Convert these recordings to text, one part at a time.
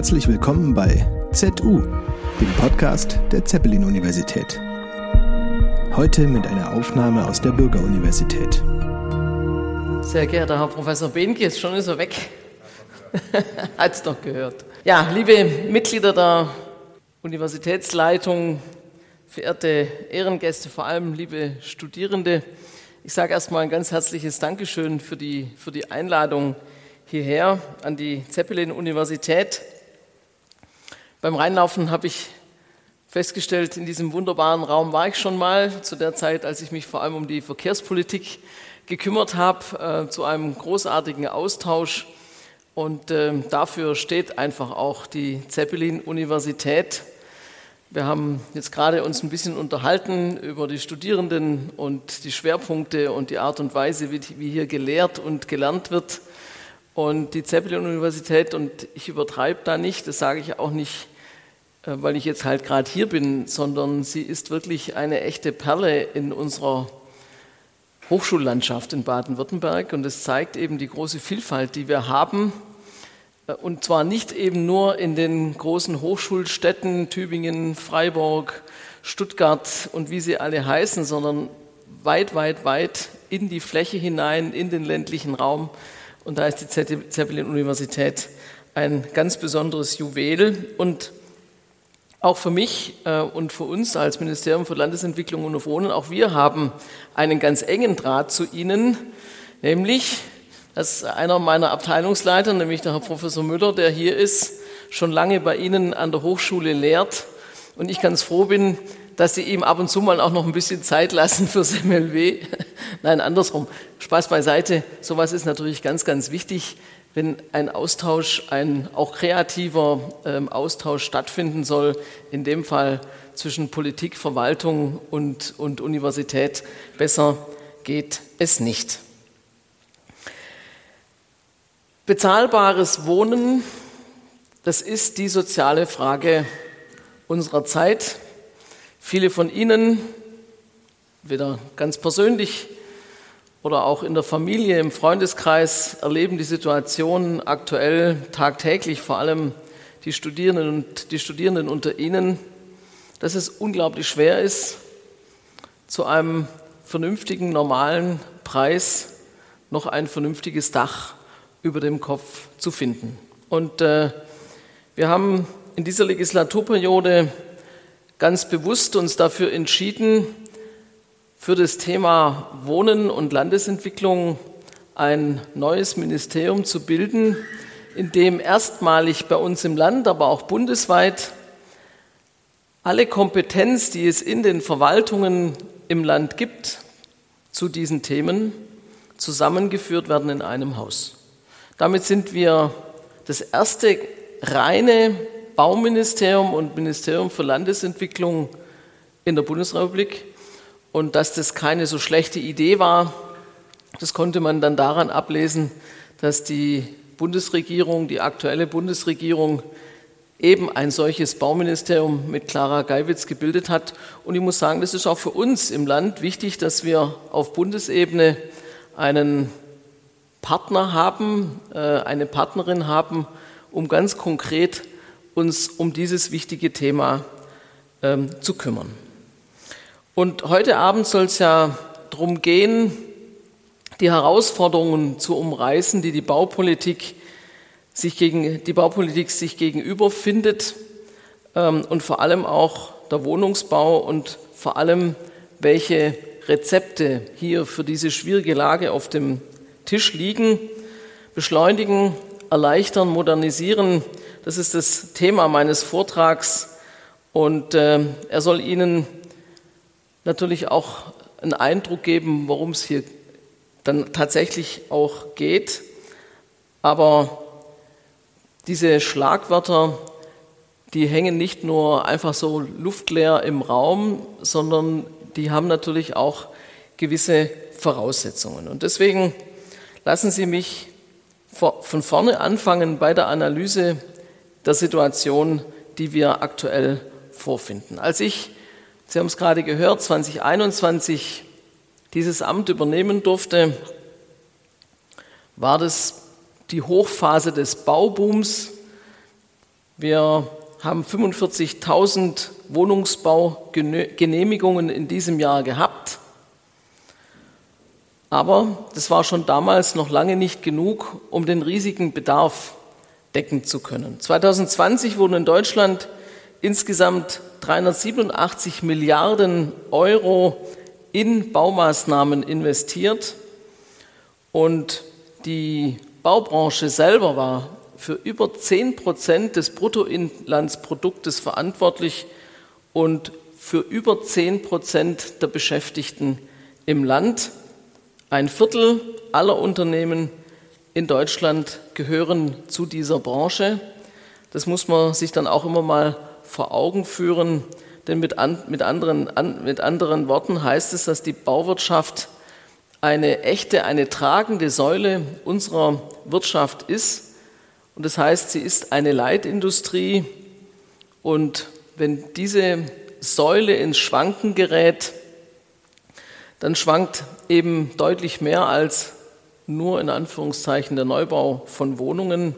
Herzlich willkommen bei ZU, dem Podcast der Zeppelin-Universität. Heute mit einer Aufnahme aus der Bürgeruniversität. Sehr geehrter Herr Professor Behnke, jetzt schon ist er weg. Hat es doch gehört. Ja, liebe Mitglieder der Universitätsleitung, verehrte Ehrengäste, vor allem liebe Studierende, ich sage erstmal ein ganz herzliches Dankeschön für die, für die Einladung hierher an die Zeppelin-Universität. Beim Reinlaufen habe ich festgestellt, in diesem wunderbaren Raum war ich schon mal, zu der Zeit, als ich mich vor allem um die Verkehrspolitik gekümmert habe, äh, zu einem großartigen Austausch. Und äh, dafür steht einfach auch die Zeppelin-Universität. Wir haben jetzt gerade uns ein bisschen unterhalten über die Studierenden und die Schwerpunkte und die Art und Weise, wie, wie hier gelehrt und gelernt wird. Und die Zeppelin-Universität, und ich übertreibe da nicht, das sage ich auch nicht, weil ich jetzt halt gerade hier bin, sondern sie ist wirklich eine echte Perle in unserer Hochschullandschaft in Baden-Württemberg. Und es zeigt eben die große Vielfalt, die wir haben. Äh, und zwar nicht eben nur in den großen Hochschulstädten Tübingen, Freiburg, Stuttgart und wie sie alle heißen, sondern weit, weit, weit in die Fläche hinein, in den ländlichen Raum. Und da ist die Zeppelin-Universität ein ganz besonderes Juwel. Und auch für mich äh, und für uns als Ministerium für Landesentwicklung und Wohnen, auch wir haben einen ganz engen Draht zu Ihnen, nämlich, dass einer meiner Abteilungsleiter, nämlich der Herr Professor Müller, der hier ist, schon lange bei Ihnen an der Hochschule lehrt. Und ich ganz froh bin, dass Sie ihm ab und zu mal auch noch ein bisschen Zeit lassen fürs MLW. Nein, andersrum. Spaß beiseite. Sowas ist natürlich ganz, ganz wichtig, wenn ein Austausch, ein auch kreativer ähm, Austausch stattfinden soll. In dem Fall zwischen Politik, Verwaltung und, und Universität. Besser geht es nicht. Bezahlbares Wohnen, das ist die soziale Frage unserer Zeit. Viele von Ihnen, weder ganz persönlich oder auch in der Familie, im Freundeskreis, erleben die Situation aktuell tagtäglich, vor allem die Studierenden und die Studierenden unter Ihnen, dass es unglaublich schwer ist, zu einem vernünftigen, normalen Preis noch ein vernünftiges Dach über dem Kopf zu finden. Und äh, wir haben in dieser Legislaturperiode ganz bewusst uns dafür entschieden, für das Thema Wohnen und Landesentwicklung ein neues Ministerium zu bilden, in dem erstmalig bei uns im Land, aber auch bundesweit alle Kompetenz, die es in den Verwaltungen im Land gibt, zu diesen Themen zusammengeführt werden in einem Haus. Damit sind wir das erste reine Bauministerium und Ministerium für Landesentwicklung in der Bundesrepublik. Und dass das keine so schlechte Idee war, das konnte man dann daran ablesen, dass die Bundesregierung, die aktuelle Bundesregierung, eben ein solches Bauministerium mit Clara Geiwitz gebildet hat. Und ich muss sagen, das ist auch für uns im Land wichtig, dass wir auf Bundesebene einen Partner haben, äh, eine Partnerin haben, um ganz konkret uns um dieses wichtige Thema ähm, zu kümmern. Und heute Abend soll es ja darum gehen, die Herausforderungen zu umreißen, die die Baupolitik sich, gegen, die Baupolitik sich gegenüber findet ähm, und vor allem auch der Wohnungsbau und vor allem welche Rezepte hier für diese schwierige Lage auf dem Tisch liegen, beschleunigen, erleichtern, modernisieren das ist das Thema meines Vortrags. Und äh, er soll Ihnen natürlich auch einen Eindruck geben, worum es hier dann tatsächlich auch geht. Aber diese Schlagwörter, die hängen nicht nur einfach so luftleer im Raum, sondern die haben natürlich auch gewisse Voraussetzungen. Und deswegen lassen Sie mich von vorne anfangen bei der Analyse der Situation, die wir aktuell vorfinden. Als ich, Sie haben es gerade gehört, 2021 dieses Amt übernehmen durfte, war das die Hochphase des Baubooms. Wir haben 45.000 Wohnungsbaugenehmigungen in diesem Jahr gehabt. Aber das war schon damals noch lange nicht genug, um den riesigen Bedarf decken zu können. 2020 wurden in Deutschland insgesamt 387 Milliarden Euro in Baumaßnahmen investiert und die Baubranche selber war für über 10 Prozent des Bruttoinlandsproduktes verantwortlich und für über 10 Prozent der Beschäftigten im Land. Ein Viertel aller Unternehmen in Deutschland gehören zu dieser Branche. Das muss man sich dann auch immer mal vor Augen führen, denn mit, an, mit, anderen, an, mit anderen Worten heißt es, dass die Bauwirtschaft eine echte, eine tragende Säule unserer Wirtschaft ist. Und das heißt, sie ist eine Leitindustrie. Und wenn diese Säule ins Schwanken gerät, dann schwankt eben deutlich mehr als nur in Anführungszeichen der Neubau von Wohnungen.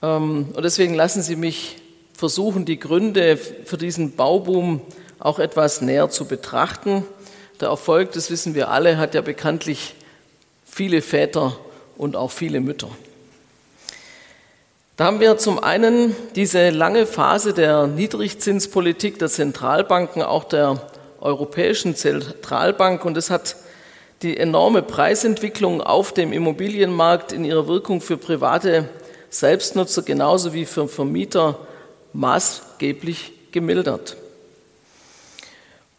Ähm, und deswegen lassen Sie mich versuchen, die Gründe für diesen Bauboom auch etwas näher zu betrachten. Der Erfolg, das wissen wir alle, hat ja bekanntlich viele Väter und auch viele Mütter. Da haben wir zum einen diese lange Phase der Niedrigzinspolitik der Zentralbanken, auch der Europäischen Zentralbank. Und das hat die enorme Preisentwicklung auf dem Immobilienmarkt in ihrer Wirkung für private Selbstnutzer genauso wie für Vermieter maßgeblich gemildert.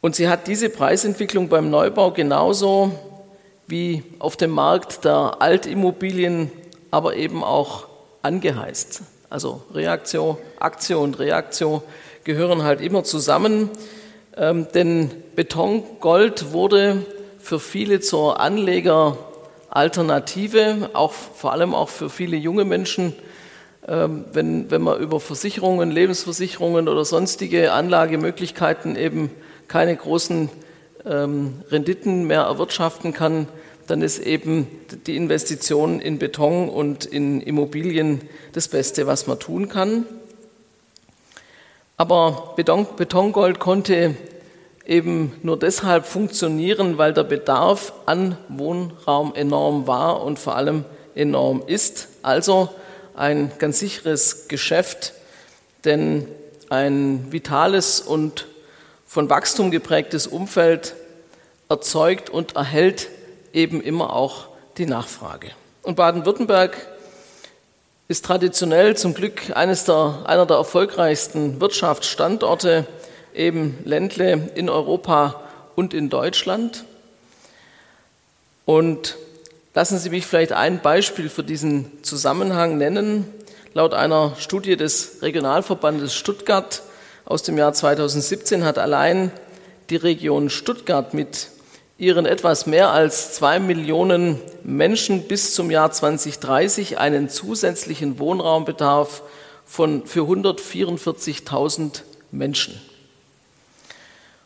Und sie hat diese Preisentwicklung beim Neubau genauso wie auf dem Markt der Altimmobilien, aber eben auch angeheizt. Also Reaktion, Aktion und Reaktion gehören halt immer zusammen. Ähm, denn Betongold wurde für viele zur Anlegeralternative, auch vor allem auch für viele junge Menschen. Ähm, wenn, wenn man über Versicherungen, Lebensversicherungen oder sonstige Anlagemöglichkeiten eben keine großen ähm, Renditen mehr erwirtschaften kann, dann ist eben die Investition in Beton und in Immobilien das Beste, was man tun kann. Aber Beton, Betongold konnte eben nur deshalb funktionieren, weil der Bedarf an Wohnraum enorm war und vor allem enorm ist. Also ein ganz sicheres Geschäft, denn ein vitales und von Wachstum geprägtes Umfeld erzeugt und erhält eben immer auch die Nachfrage. Und Baden-Württemberg ist traditionell zum Glück eines der, einer der erfolgreichsten Wirtschaftsstandorte eben Ländle in Europa und in Deutschland. Und lassen Sie mich vielleicht ein Beispiel für diesen Zusammenhang nennen. Laut einer Studie des Regionalverbandes Stuttgart aus dem Jahr 2017 hat allein die Region Stuttgart mit ihren etwas mehr als zwei Millionen Menschen bis zum Jahr 2030 einen zusätzlichen Wohnraumbedarf von für 144.000 Menschen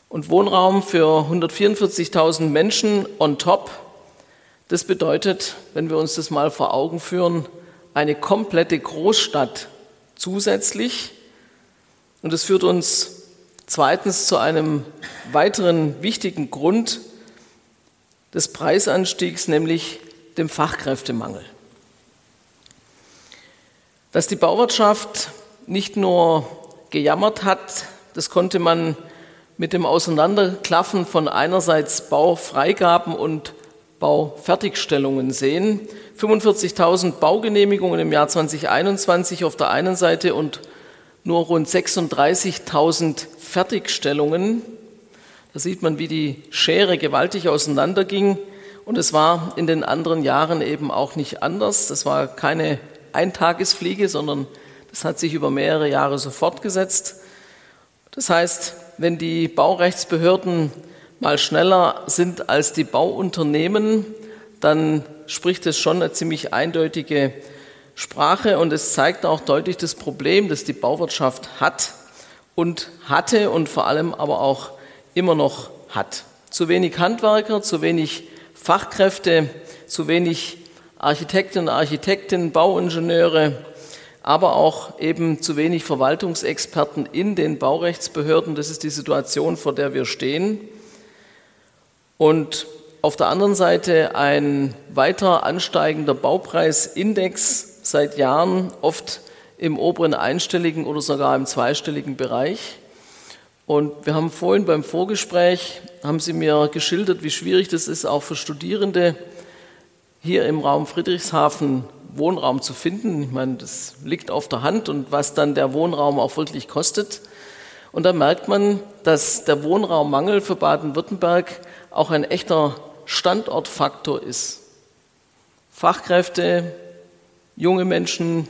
und Wohnraum für 144.000 Menschen on top. Das bedeutet, wenn wir uns das mal vor Augen führen, eine komplette Großstadt zusätzlich. Und das führt uns zweitens zu einem weiteren wichtigen Grund des Preisanstiegs, nämlich dem Fachkräftemangel. Dass die Bauwirtschaft nicht nur gejammert hat, das konnte man mit dem Auseinanderklaffen von einerseits Baufreigaben und Baufertigstellungen sehen. 45.000 Baugenehmigungen im Jahr 2021 auf der einen Seite und nur rund 36.000 Fertigstellungen. Da sieht man, wie die Schere gewaltig auseinanderging. Und es war in den anderen Jahren eben auch nicht anders. Das war keine Eintagesfliege, sondern das hat sich über mehrere Jahre so fortgesetzt. Das heißt, wenn die Baurechtsbehörden mal schneller sind als die Bauunternehmen, dann spricht es schon eine ziemlich eindeutige Sprache und es zeigt auch deutlich das Problem, das die Bauwirtschaft hat und hatte und vor allem aber auch immer noch hat. Zu wenig Handwerker, zu wenig Fachkräfte, zu wenig Architektinnen und Architekten, Bauingenieure, aber auch eben zu wenig Verwaltungsexperten in den Baurechtsbehörden. Das ist die Situation, vor der wir stehen. Und auf der anderen Seite ein weiter ansteigender Baupreisindex seit Jahren, oft im oberen einstelligen oder sogar im zweistelligen Bereich. Und wir haben vorhin beim Vorgespräch, haben Sie mir geschildert, wie schwierig das ist, auch für Studierende hier im Raum Friedrichshafen Wohnraum zu finden. Ich meine, das liegt auf der Hand und was dann der Wohnraum auch wirklich kostet. Und da merkt man, dass der Wohnraummangel für Baden-Württemberg auch ein echter Standortfaktor ist. Fachkräfte, junge Menschen,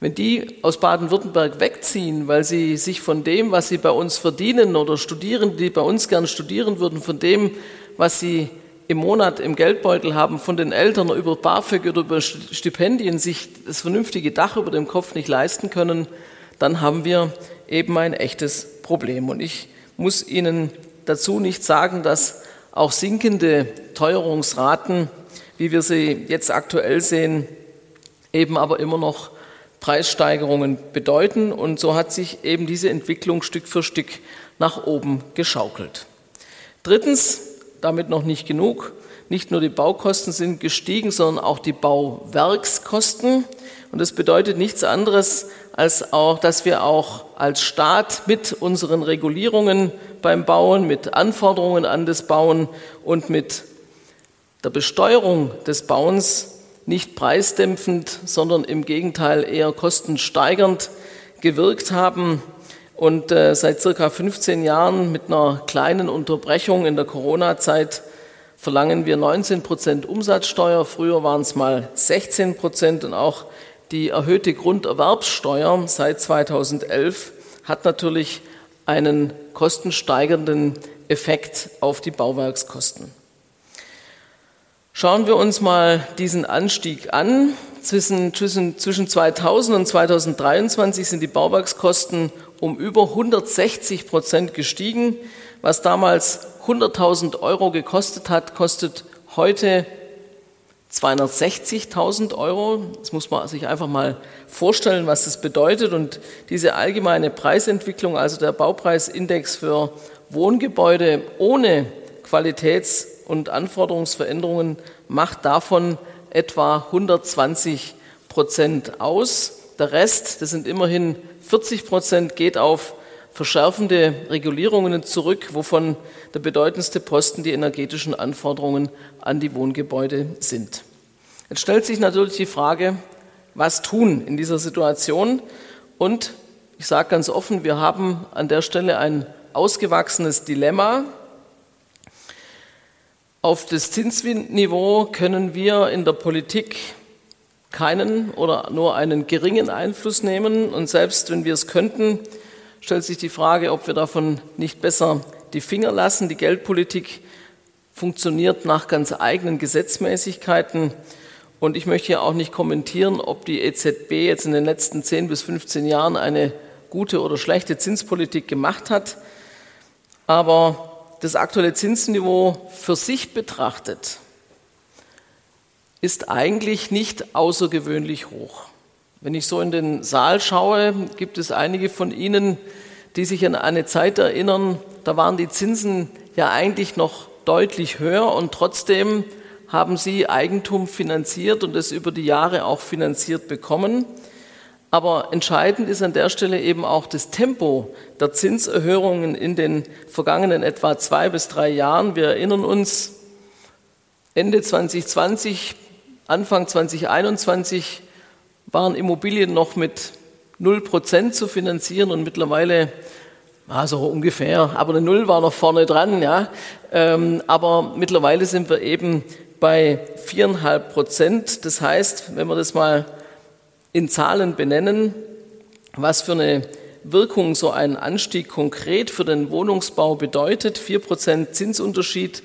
wenn die aus Baden-Württemberg wegziehen, weil sie sich von dem, was sie bei uns verdienen oder Studierende, die bei uns gern studieren würden, von dem, was sie im Monat im Geldbeutel haben, von den Eltern über BAföG oder über Stipendien sich das vernünftige Dach über dem Kopf nicht leisten können, dann haben wir eben ein echtes Problem. Und ich muss Ihnen dazu nicht sagen, dass auch sinkende Teuerungsraten, wie wir sie jetzt aktuell sehen, eben aber immer noch Preissteigerungen bedeuten. Und so hat sich eben diese Entwicklung Stück für Stück nach oben geschaukelt. Drittens, damit noch nicht genug, nicht nur die Baukosten sind gestiegen, sondern auch die Bauwerkskosten. Und das bedeutet nichts anderes, als auch, dass wir auch als Staat mit unseren Regulierungen beim Bauen, mit Anforderungen an das Bauen und mit der Besteuerung des Bauens nicht preisdämpfend, sondern im Gegenteil eher kostensteigernd gewirkt haben. Und äh, seit circa 15 Jahren mit einer kleinen Unterbrechung in der Corona-Zeit verlangen wir 19 Prozent Umsatzsteuer. Früher waren es mal 16 Prozent und auch die erhöhte Grunderwerbssteuer seit 2011 hat natürlich einen kostensteigernden Effekt auf die Bauwerkskosten. Schauen wir uns mal diesen Anstieg an. Zwischen, zwischen, zwischen 2000 und 2023 sind die Bauwerkskosten um über 160 Prozent gestiegen. Was damals 100.000 Euro gekostet hat, kostet heute 260.000 Euro. Das muss man sich einfach mal vorstellen, was das bedeutet. Und diese allgemeine Preisentwicklung, also der Baupreisindex für Wohngebäude ohne Qualitäts- und Anforderungsveränderungen, macht davon etwa 120 Prozent aus. Der Rest, das sind immerhin 40 Prozent, geht auf verschärfende Regulierungen zurück, wovon der bedeutendste Posten die energetischen Anforderungen an die Wohngebäude sind. Jetzt stellt sich natürlich die Frage, was tun in dieser Situation? Und ich sage ganz offen, wir haben an der Stelle ein ausgewachsenes Dilemma. Auf das Zinsniveau können wir in der Politik keinen oder nur einen geringen Einfluss nehmen. Und selbst wenn wir es könnten, stellt sich die Frage, ob wir davon nicht besser die Finger lassen. Die Geldpolitik funktioniert nach ganz eigenen Gesetzmäßigkeiten. Und ich möchte ja auch nicht kommentieren, ob die EZB jetzt in den letzten 10 bis 15 Jahren eine gute oder schlechte Zinspolitik gemacht hat. Aber das aktuelle Zinsniveau für sich betrachtet ist eigentlich nicht außergewöhnlich hoch. Wenn ich so in den Saal schaue, gibt es einige von Ihnen, die sich an eine Zeit erinnern, da waren die Zinsen ja eigentlich noch deutlich höher und trotzdem haben Sie Eigentum finanziert und es über die Jahre auch finanziert bekommen. Aber entscheidend ist an der Stelle eben auch das Tempo der Zinserhöhungen in den vergangenen etwa zwei bis drei Jahren. Wir erinnern uns, Ende 2020, Anfang 2021 waren Immobilien noch mit 0% zu finanzieren und mittlerweile also ungefähr, aber eine Null war noch vorne dran, ja. Ähm, aber mittlerweile sind wir eben bei viereinhalb Prozent. Das heißt, wenn wir das mal in Zahlen benennen, was für eine Wirkung so ein Anstieg konkret für den Wohnungsbau bedeutet, vier Prozent Zinsunterschied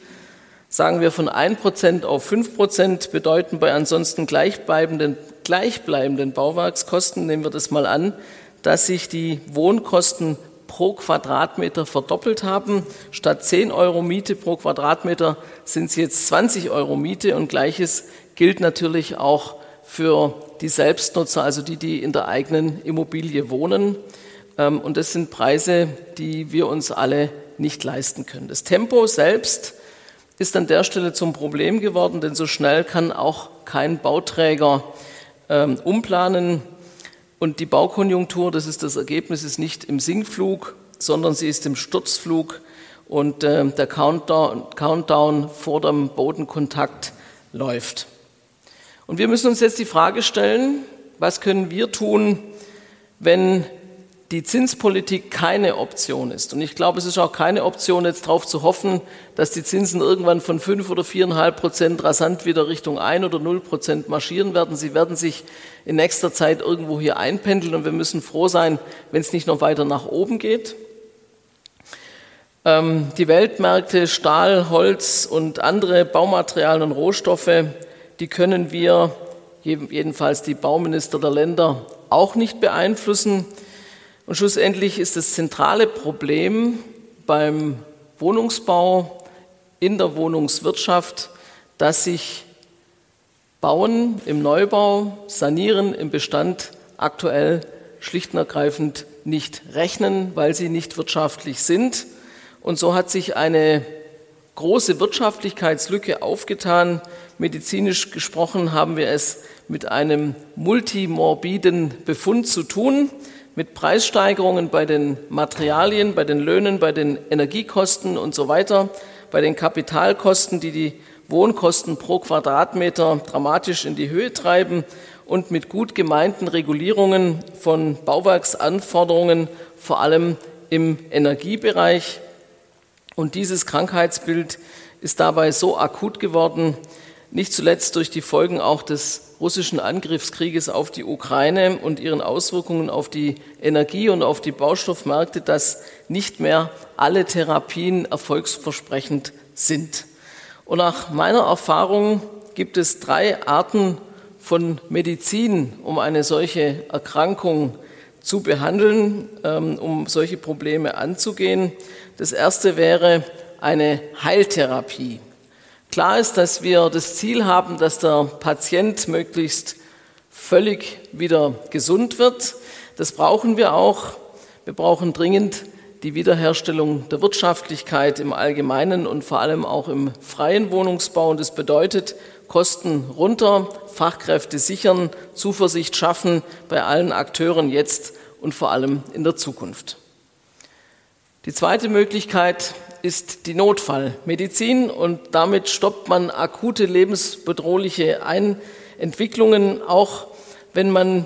sagen wir von 1% auf 5% bedeuten bei ansonsten gleichbleibenden, gleichbleibenden Bauwerkskosten, nehmen wir das mal an, dass sich die Wohnkosten pro Quadratmeter verdoppelt haben. Statt 10 Euro Miete pro Quadratmeter sind es jetzt 20 Euro Miete und gleiches gilt natürlich auch für die Selbstnutzer, also die, die in der eigenen Immobilie wohnen. Ähm, und das sind Preise, die wir uns alle nicht leisten können. Das Tempo selbst ist an der Stelle zum Problem geworden, denn so schnell kann auch kein Bauträger ähm, umplanen. Und die Baukonjunktur, das ist das Ergebnis, ist nicht im Sinkflug, sondern sie ist im Sturzflug. Und äh, der Countdown, Countdown vor dem Bodenkontakt läuft. Und wir müssen uns jetzt die Frage stellen, was können wir tun, wenn die Zinspolitik keine Option ist. Und ich glaube, es ist auch keine Option, jetzt darauf zu hoffen, dass die Zinsen irgendwann von fünf oder viereinhalb Prozent rasant wieder Richtung ein oder null Prozent marschieren werden. Sie werden sich in nächster Zeit irgendwo hier einpendeln und wir müssen froh sein, wenn es nicht noch weiter nach oben geht. Ähm, die Weltmärkte Stahl, Holz und andere Baumaterialien und Rohstoffe, die können wir, jedenfalls die Bauminister der Länder, auch nicht beeinflussen. Und schlussendlich ist das zentrale Problem beim Wohnungsbau in der Wohnungswirtschaft, dass sich Bauen im Neubau, Sanieren im Bestand aktuell schlicht und ergreifend nicht rechnen, weil sie nicht wirtschaftlich sind. Und so hat sich eine große Wirtschaftlichkeitslücke aufgetan. Medizinisch gesprochen haben wir es mit einem multimorbiden Befund zu tun mit Preissteigerungen bei den Materialien, bei den Löhnen, bei den Energiekosten und so weiter, bei den Kapitalkosten, die die Wohnkosten pro Quadratmeter dramatisch in die Höhe treiben und mit gut gemeinten Regulierungen von Bauwerksanforderungen, vor allem im Energiebereich. Und dieses Krankheitsbild ist dabei so akut geworden, nicht zuletzt durch die Folgen auch des russischen Angriffskrieges auf die Ukraine und ihren Auswirkungen auf die Energie- und auf die Baustoffmärkte, dass nicht mehr alle Therapien erfolgsversprechend sind. Und nach meiner Erfahrung gibt es drei Arten von Medizin, um eine solche Erkrankung zu behandeln, ähm, um solche Probleme anzugehen. Das erste wäre eine Heiltherapie. Klar ist, dass wir das Ziel haben, dass der Patient möglichst völlig wieder gesund wird. Das brauchen wir auch. Wir brauchen dringend die Wiederherstellung der Wirtschaftlichkeit im Allgemeinen und vor allem auch im freien Wohnungsbau. Und das bedeutet Kosten runter, Fachkräfte sichern, Zuversicht schaffen bei allen Akteuren jetzt und vor allem in der Zukunft. Die zweite Möglichkeit ist die Notfallmedizin und damit stoppt man akute lebensbedrohliche Entwicklungen, auch wenn man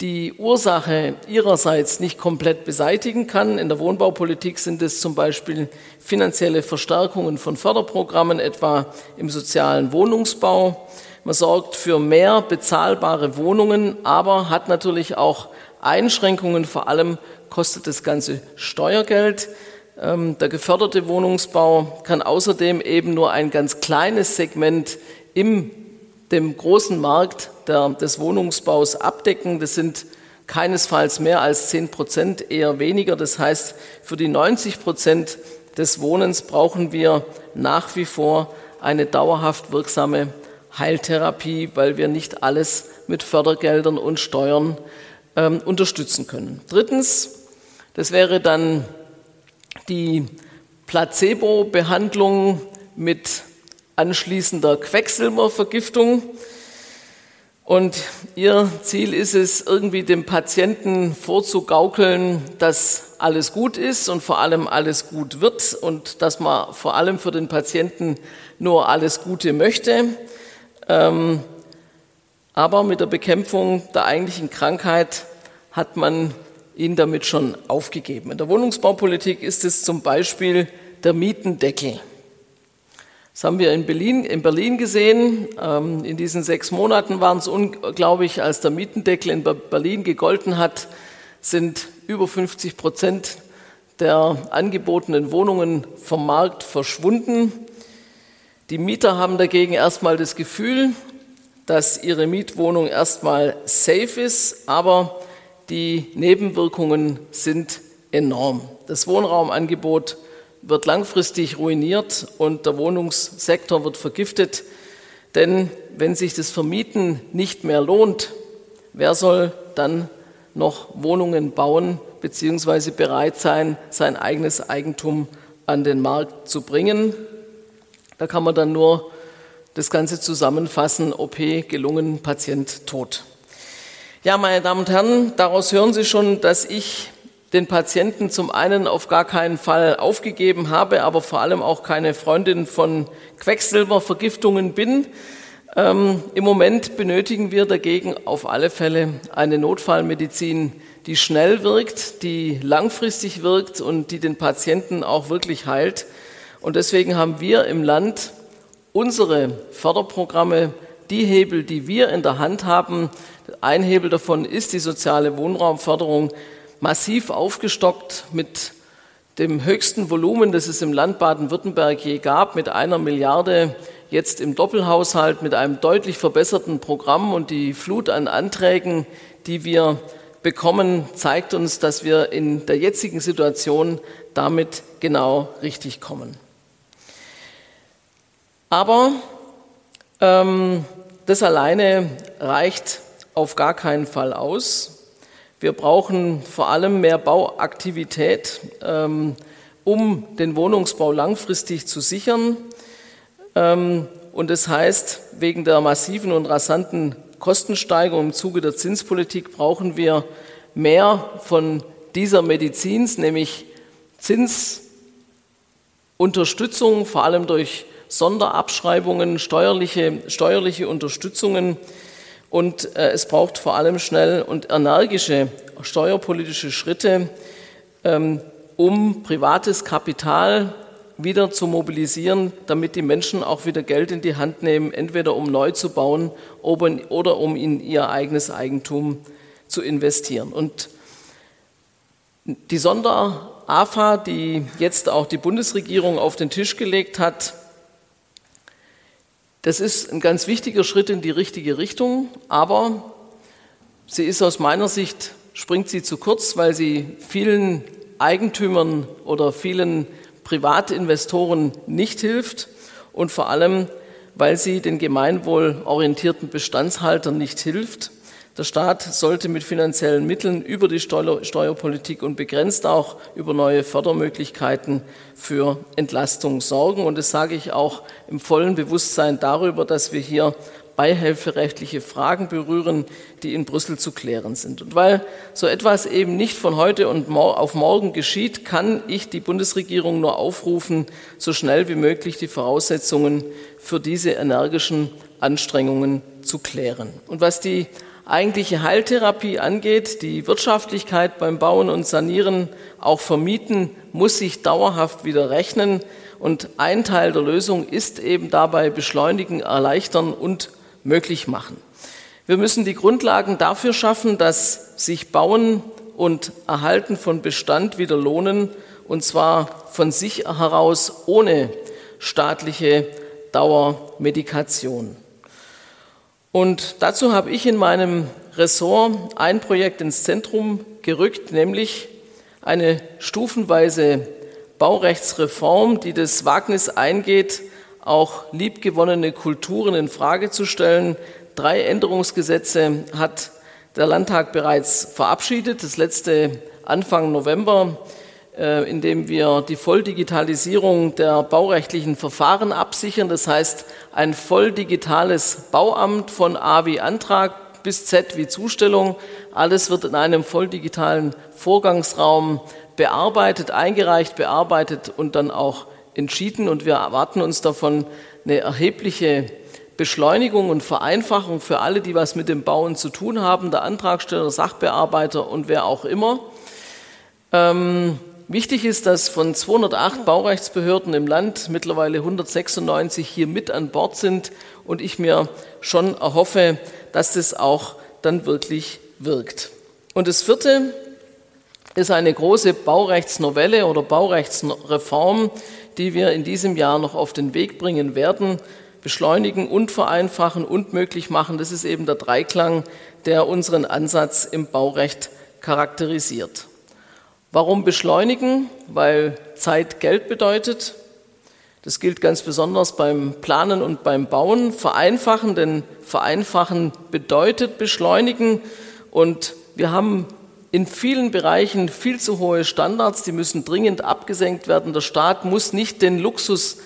die Ursache ihrerseits nicht komplett beseitigen kann. In der Wohnbaupolitik sind es zum Beispiel finanzielle Verstärkungen von Förderprogrammen, etwa im sozialen Wohnungsbau. Man sorgt für mehr bezahlbare Wohnungen, aber hat natürlich auch Einschränkungen. Vor allem kostet das Ganze Steuergeld. Ähm, der geförderte Wohnungsbau kann außerdem eben nur ein ganz kleines Segment im dem großen Markt der, des Wohnungsbaus abdecken. Das sind keinesfalls mehr als 10 Prozent, eher weniger. Das heißt, für die 90 Prozent des Wohnens brauchen wir nach wie vor eine dauerhaft wirksame Heiltherapie, weil wir nicht alles mit Fördergeldern und Steuern ähm, unterstützen können. Drittens, das wäre dann die Placebo-Behandlung mit anschließender Quecksilbervergiftung. Und ihr Ziel ist es, irgendwie dem Patienten vorzugaukeln, dass alles gut ist und vor allem alles gut wird und dass man vor allem für den Patienten nur alles Gute möchte. Ähm, aber mit der Bekämpfung der eigentlichen Krankheit hat man ihn damit schon aufgegeben. In der Wohnungsbaupolitik ist es zum Beispiel der Mietendeckel. Das haben wir in Berlin, in Berlin gesehen. Ähm, in diesen sechs Monaten waren es unglaublich, als der Mietendeckel in Berlin gegolten hat, sind über 50 Prozent der angebotenen Wohnungen vom Markt verschwunden. Die Mieter haben dagegen erstmal das Gefühl, dass ihre Mietwohnung erstmal safe ist, aber die Nebenwirkungen sind enorm. Das Wohnraumangebot wird langfristig ruiniert und der Wohnungssektor wird vergiftet. Denn wenn sich das Vermieten nicht mehr lohnt, wer soll dann noch Wohnungen bauen bzw. bereit sein, sein eigenes Eigentum an den Markt zu bringen? Da kann man dann nur das Ganze zusammenfassen, OP gelungen, Patient tot. Ja, meine Damen und Herren, daraus hören Sie schon, dass ich den Patienten zum einen auf gar keinen Fall aufgegeben habe, aber vor allem auch keine Freundin von Quecksilbervergiftungen bin. Ähm, Im Moment benötigen wir dagegen auf alle Fälle eine Notfallmedizin, die schnell wirkt, die langfristig wirkt und die den Patienten auch wirklich heilt. Und deswegen haben wir im Land unsere Förderprogramme, die Hebel, die wir in der Hand haben, ein Hebel davon ist die soziale Wohnraumförderung, massiv aufgestockt mit dem höchsten Volumen, das es im Land Baden-Württemberg je gab, mit einer Milliarde jetzt im Doppelhaushalt, mit einem deutlich verbesserten Programm und die Flut an Anträgen, die wir bekommen, zeigt uns, dass wir in der jetzigen Situation damit genau richtig kommen. Aber ähm, das alleine reicht auf gar keinen Fall aus. Wir brauchen vor allem mehr Bauaktivität, ähm, um den Wohnungsbau langfristig zu sichern. Ähm, und das heißt, wegen der massiven und rasanten Kostensteigerung im Zuge der Zinspolitik brauchen wir mehr von dieser Medizins, nämlich Zinsunterstützung, vor allem durch Sonderabschreibungen, steuerliche, steuerliche Unterstützungen und äh, es braucht vor allem schnell und energische steuerpolitische Schritte, ähm, um privates Kapital wieder zu mobilisieren, damit die Menschen auch wieder Geld in die Hand nehmen, entweder um neu zu bauen oder um in ihr eigenes Eigentum zu investieren. Und die Sonder-AFA, die jetzt auch die Bundesregierung auf den Tisch gelegt hat, das ist ein ganz wichtiger Schritt in die richtige Richtung, aber sie ist aus meiner Sicht, springt sie zu kurz, weil sie vielen Eigentümern oder vielen Privatinvestoren nicht hilft und vor allem, weil sie den gemeinwohlorientierten Bestandshaltern nicht hilft. Der Staat sollte mit finanziellen Mitteln über die Steuerpolitik und begrenzt auch über neue Fördermöglichkeiten für Entlastung sorgen. Und das sage ich auch im vollen Bewusstsein darüber, dass wir hier beihilferechtliche Fragen berühren, die in Brüssel zu klären sind. Und weil so etwas eben nicht von heute und auf morgen geschieht, kann ich die Bundesregierung nur aufrufen, so schnell wie möglich die Voraussetzungen für diese energischen Anstrengungen zu klären. Und was die eigentliche Heiltherapie angeht, die Wirtschaftlichkeit beim Bauen und Sanieren, auch Vermieten, muss sich dauerhaft wieder rechnen. Und ein Teil der Lösung ist eben dabei beschleunigen, erleichtern und möglich machen. Wir müssen die Grundlagen dafür schaffen, dass sich Bauen und Erhalten von Bestand wieder lohnen, und zwar von sich heraus ohne staatliche Dauermedikation. Und dazu habe ich in meinem Ressort ein Projekt ins Zentrum gerückt, nämlich eine stufenweise Baurechtsreform, die das Wagnis eingeht, auch liebgewonnene Kulturen in Frage zu stellen. Drei Änderungsgesetze hat der Landtag bereits verabschiedet. Das letzte Anfang November indem wir die Volldigitalisierung der baurechtlichen Verfahren absichern. Das heißt, ein voll digitales Bauamt von A wie Antrag bis Z wie Zustellung. Alles wird in einem voll digitalen Vorgangsraum bearbeitet, eingereicht, bearbeitet und dann auch entschieden. Und wir erwarten uns davon eine erhebliche Beschleunigung und Vereinfachung für alle, die was mit dem Bauen zu tun haben, der Antragsteller, Sachbearbeiter und wer auch immer. Ähm, Wichtig ist, dass von 208 Baurechtsbehörden im Land mittlerweile 196 hier mit an Bord sind und ich mir schon erhoffe, dass das auch dann wirklich wirkt. Und das vierte ist eine große Baurechtsnovelle oder Baurechtsreform, die wir in diesem Jahr noch auf den Weg bringen werden, beschleunigen und vereinfachen und möglich machen. Das ist eben der Dreiklang, der unseren Ansatz im Baurecht charakterisiert. Warum beschleunigen? Weil Zeit Geld bedeutet. Das gilt ganz besonders beim Planen und beim Bauen. Vereinfachen, denn vereinfachen bedeutet beschleunigen. Und wir haben in vielen Bereichen viel zu hohe Standards, die müssen dringend abgesenkt werden. Der Staat muss nicht den Luxus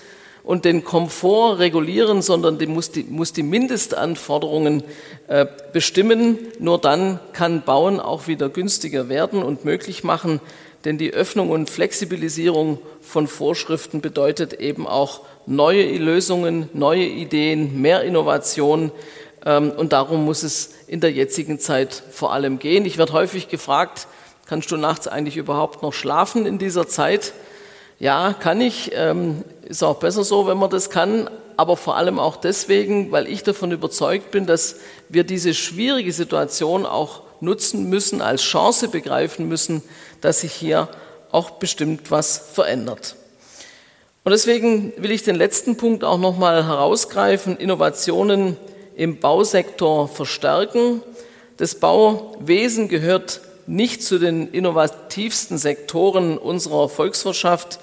und den Komfort regulieren, sondern die muss, die, muss die Mindestanforderungen äh, bestimmen. Nur dann kann Bauen auch wieder günstiger werden und möglich machen, denn die Öffnung und Flexibilisierung von Vorschriften bedeutet eben auch neue Lösungen, neue Ideen, mehr Innovation. Ähm, und darum muss es in der jetzigen Zeit vor allem gehen. Ich werde häufig gefragt, kannst du nachts eigentlich überhaupt noch schlafen in dieser Zeit? Ja, kann ich. Ähm, ist auch besser so, wenn man das kann. Aber vor allem auch deswegen, weil ich davon überzeugt bin, dass wir diese schwierige Situation auch nutzen müssen, als Chance begreifen müssen, dass sich hier auch bestimmt was verändert. Und deswegen will ich den letzten Punkt auch nochmal herausgreifen, Innovationen im Bausektor verstärken. Das Bauwesen gehört nicht zu den innovativsten Sektoren unserer Volkswirtschaft,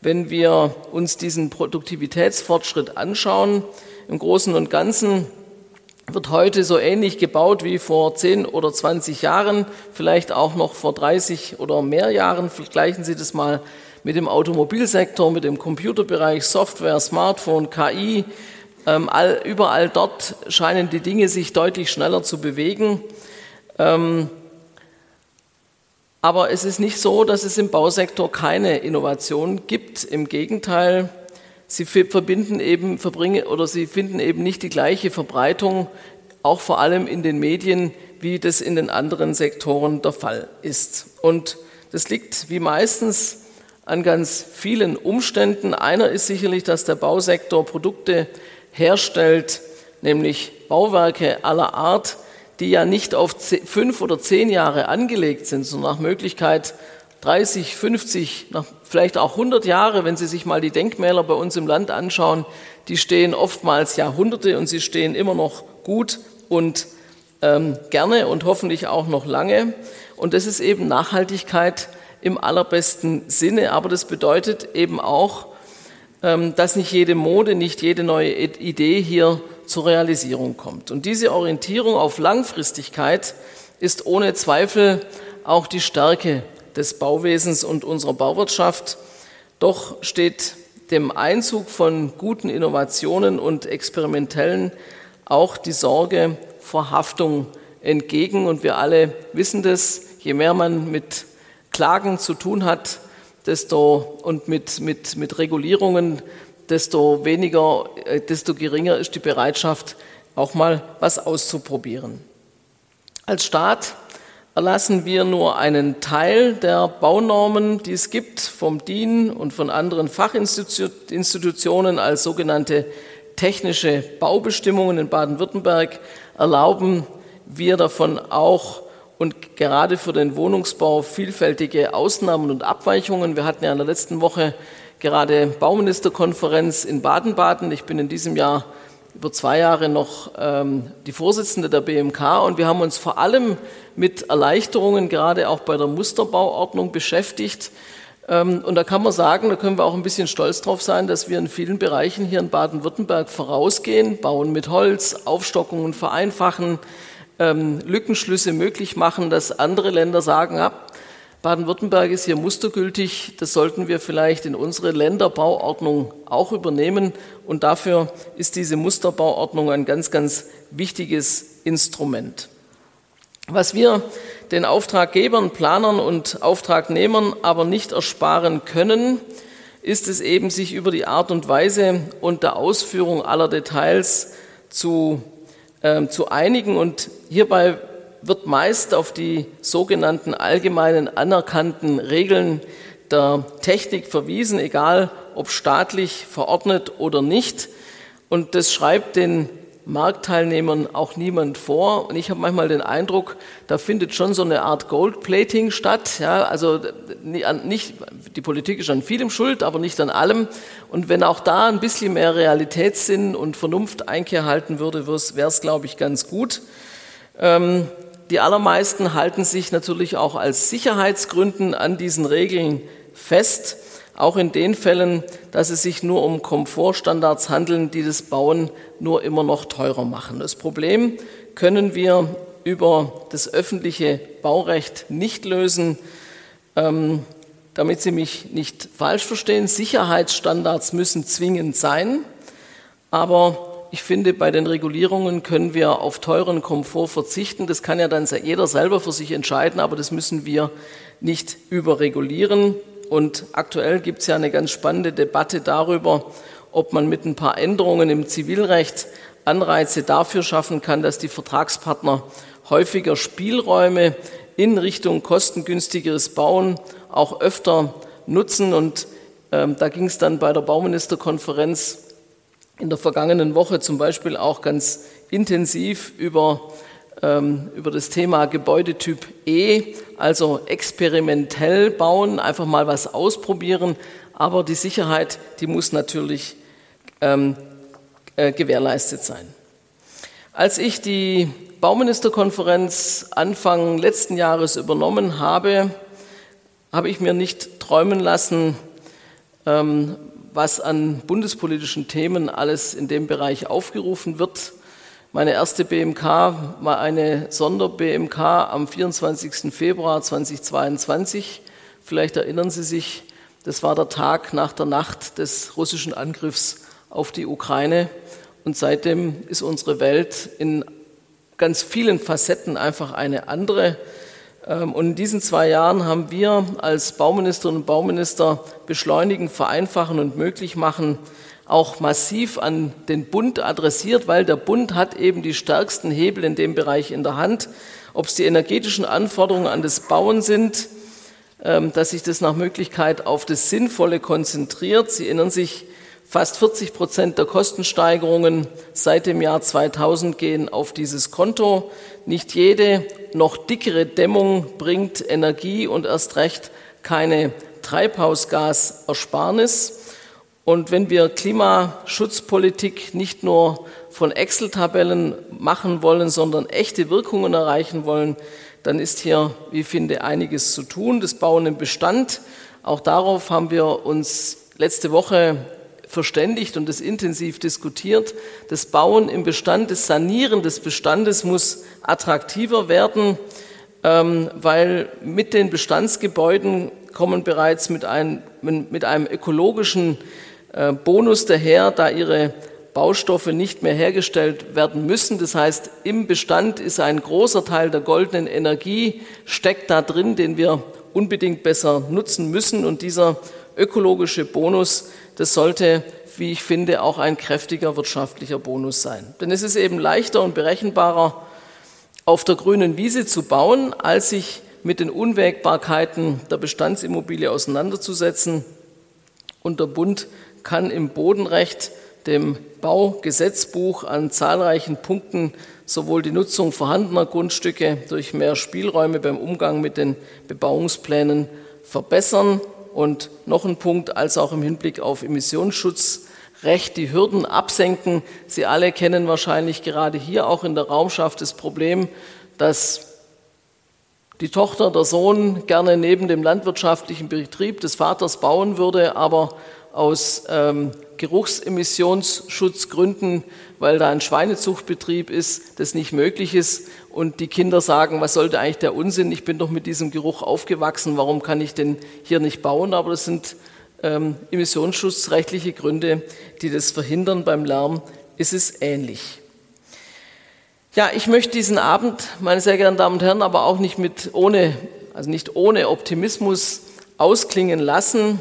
wenn wir uns diesen Produktivitätsfortschritt anschauen. Im Großen und Ganzen wird heute so ähnlich gebaut wie vor 10 oder 20 Jahren, vielleicht auch noch vor 30 oder mehr Jahren. Vergleichen Sie das mal mit dem Automobilsektor, mit dem Computerbereich, Software, Smartphone, KI. Ähm, all, überall dort scheinen die Dinge sich deutlich schneller zu bewegen. Ähm, aber es ist nicht so, dass es im Bausektor keine Innovation gibt. Im Gegenteil, sie verbinden eben, verbringen oder sie finden eben nicht die gleiche Verbreitung, auch vor allem in den Medien, wie das in den anderen Sektoren der Fall ist. Und das liegt wie meistens an ganz vielen Umständen. Einer ist sicherlich, dass der Bausektor Produkte herstellt, nämlich Bauwerke aller Art, die ja nicht auf fünf oder zehn Jahre angelegt sind, sondern nach Möglichkeit 30, 50, vielleicht auch 100 Jahre, wenn Sie sich mal die Denkmäler bei uns im Land anschauen, die stehen oftmals Jahrhunderte und sie stehen immer noch gut und ähm, gerne und hoffentlich auch noch lange. Und das ist eben Nachhaltigkeit im allerbesten Sinne, aber das bedeutet eben auch, ähm, dass nicht jede Mode, nicht jede neue Idee hier zur Realisierung kommt. Und diese Orientierung auf Langfristigkeit ist ohne Zweifel auch die Stärke des Bauwesens und unserer Bauwirtschaft. Doch steht dem Einzug von guten Innovationen und experimentellen auch die Sorge vor Haftung entgegen. Und wir alle wissen das, je mehr man mit Klagen zu tun hat, desto und mit, mit, mit Regulierungen, desto weniger, äh, desto geringer ist die Bereitschaft, auch mal was auszuprobieren. Als Staat erlassen wir nur einen Teil der Baunormen, die es gibt, vom DIN und von anderen Fachinstitutionen als sogenannte technische Baubestimmungen in Baden-Württemberg erlauben wir davon auch und gerade für den Wohnungsbau vielfältige Ausnahmen und Abweichungen. Wir hatten ja in der letzten Woche gerade Bauministerkonferenz in Baden-Baden. Ich bin in diesem Jahr über zwei Jahre noch ähm, die Vorsitzende der BMK und wir haben uns vor allem mit Erleichterungen gerade auch bei der Musterbauordnung beschäftigt. Ähm, und da kann man sagen, da können wir auch ein bisschen stolz drauf sein, dass wir in vielen Bereichen hier in Baden-Württemberg vorausgehen, bauen mit Holz, Aufstockungen vereinfachen, ähm, Lückenschlüsse möglich machen, dass andere Länder sagen, ja, Baden-Württemberg ist hier mustergültig, das sollten wir vielleicht in unsere Länderbauordnung auch übernehmen. Und dafür ist diese Musterbauordnung ein ganz, ganz wichtiges Instrument. Was wir den Auftraggebern, Planern und Auftragnehmern aber nicht ersparen können, ist es eben, sich über die Art und Weise und der Ausführung aller Details zu, äh, zu einigen. Und hierbei wird meist auf die sogenannten allgemeinen anerkannten Regeln der Technik verwiesen, egal ob staatlich verordnet oder nicht. Und das schreibt den Marktteilnehmern auch niemand vor. Und ich habe manchmal den Eindruck, da findet schon so eine Art Goldplating statt. Ja, also nicht, die Politik ist an vielem schuld, aber nicht an allem. Und wenn auch da ein bisschen mehr Realitätssinn und Vernunft Einkehr halten würde, wäre es, glaube ich, ganz gut. Ähm, die allermeisten halten sich natürlich auch als Sicherheitsgründen an diesen Regeln fest, auch in den Fällen, dass es sich nur um Komfortstandards handeln, die das Bauen nur immer noch teurer machen. Das Problem können wir über das öffentliche Baurecht nicht lösen. Ähm, damit Sie mich nicht falsch verstehen, Sicherheitsstandards müssen zwingend sein, aber ich finde, bei den Regulierungen können wir auf teuren Komfort verzichten. Das kann ja dann jeder selber für sich entscheiden, aber das müssen wir nicht überregulieren. Und aktuell gibt es ja eine ganz spannende Debatte darüber, ob man mit ein paar Änderungen im Zivilrecht Anreize dafür schaffen kann, dass die Vertragspartner häufiger Spielräume in Richtung kostengünstigeres Bauen auch öfter nutzen. Und ähm, da ging es dann bei der Bauministerkonferenz in der vergangenen Woche zum Beispiel auch ganz intensiv über, ähm, über das Thema Gebäudetyp E, also experimentell bauen, einfach mal was ausprobieren. Aber die Sicherheit, die muss natürlich ähm, äh, gewährleistet sein. Als ich die Bauministerkonferenz Anfang letzten Jahres übernommen habe, habe ich mir nicht träumen lassen, ähm, was an bundespolitischen Themen alles in dem Bereich aufgerufen wird. Meine erste BMK war eine Sonder-BMK am 24. Februar 2022. Vielleicht erinnern Sie sich, das war der Tag nach der Nacht des russischen Angriffs auf die Ukraine. Und seitdem ist unsere Welt in ganz vielen Facetten einfach eine andere. Ähm, und in diesen zwei Jahren haben wir als Bauministerinnen und Bauminister beschleunigen, vereinfachen und möglich machen auch massiv an den Bund adressiert, weil der Bund hat eben die stärksten Hebel in dem Bereich in der Hand. Ob es die energetischen Anforderungen an das Bauen sind, ähm, dass sich das nach Möglichkeit auf das Sinnvolle konzentriert. Sie erinnern sich, Fast 40 Prozent der Kostensteigerungen seit dem Jahr 2000 gehen auf dieses Konto. Nicht jede noch dickere Dämmung bringt Energie und erst recht keine Treibhausgasersparnis. Und wenn wir Klimaschutzpolitik nicht nur von Excel-Tabellen machen wollen, sondern echte Wirkungen erreichen wollen, dann ist hier, wie ich finde, einiges zu tun. Das Bauen im Bestand, auch darauf haben wir uns letzte Woche verständigt und es intensiv diskutiert. Das Bauen im Bestand, das Sanieren des Bestandes muss attraktiver werden, ähm, weil mit den Bestandsgebäuden kommen bereits mit einem, mit einem ökologischen äh, Bonus daher, da ihre Baustoffe nicht mehr hergestellt werden müssen. Das heißt, im Bestand ist ein großer Teil der goldenen Energie, steckt da drin, den wir unbedingt besser nutzen müssen. Und dieser ökologische Bonus das sollte, wie ich finde, auch ein kräftiger wirtschaftlicher Bonus sein. Denn es ist eben leichter und berechenbarer, auf der grünen Wiese zu bauen, als sich mit den Unwägbarkeiten der Bestandsimmobilie auseinanderzusetzen. Und der Bund kann im Bodenrecht, dem Baugesetzbuch, an zahlreichen Punkten sowohl die Nutzung vorhandener Grundstücke durch mehr Spielräume beim Umgang mit den Bebauungsplänen verbessern und noch ein Punkt, als auch im Hinblick auf Emissionsschutzrecht die Hürden absenken. Sie alle kennen wahrscheinlich gerade hier auch in der Raumschaft das Problem, dass die Tochter, der Sohn gerne neben dem landwirtschaftlichen Betrieb des Vaters bauen würde, aber aus ähm, Geruchsemissionsschutzgründen, weil da ein Schweinezuchtbetrieb ist, das nicht möglich ist und die Kinder sagen, was sollte eigentlich der Unsinn, ich bin doch mit diesem Geruch aufgewachsen, warum kann ich denn hier nicht bauen? Aber das sind ähm, emissionsschutzrechtliche Gründe, die das verhindern. Beim Lärm ist es ähnlich. Ja, ich möchte diesen Abend, meine sehr geehrten Damen und Herren, aber auch nicht mit ohne, also nicht ohne Optimismus ausklingen lassen.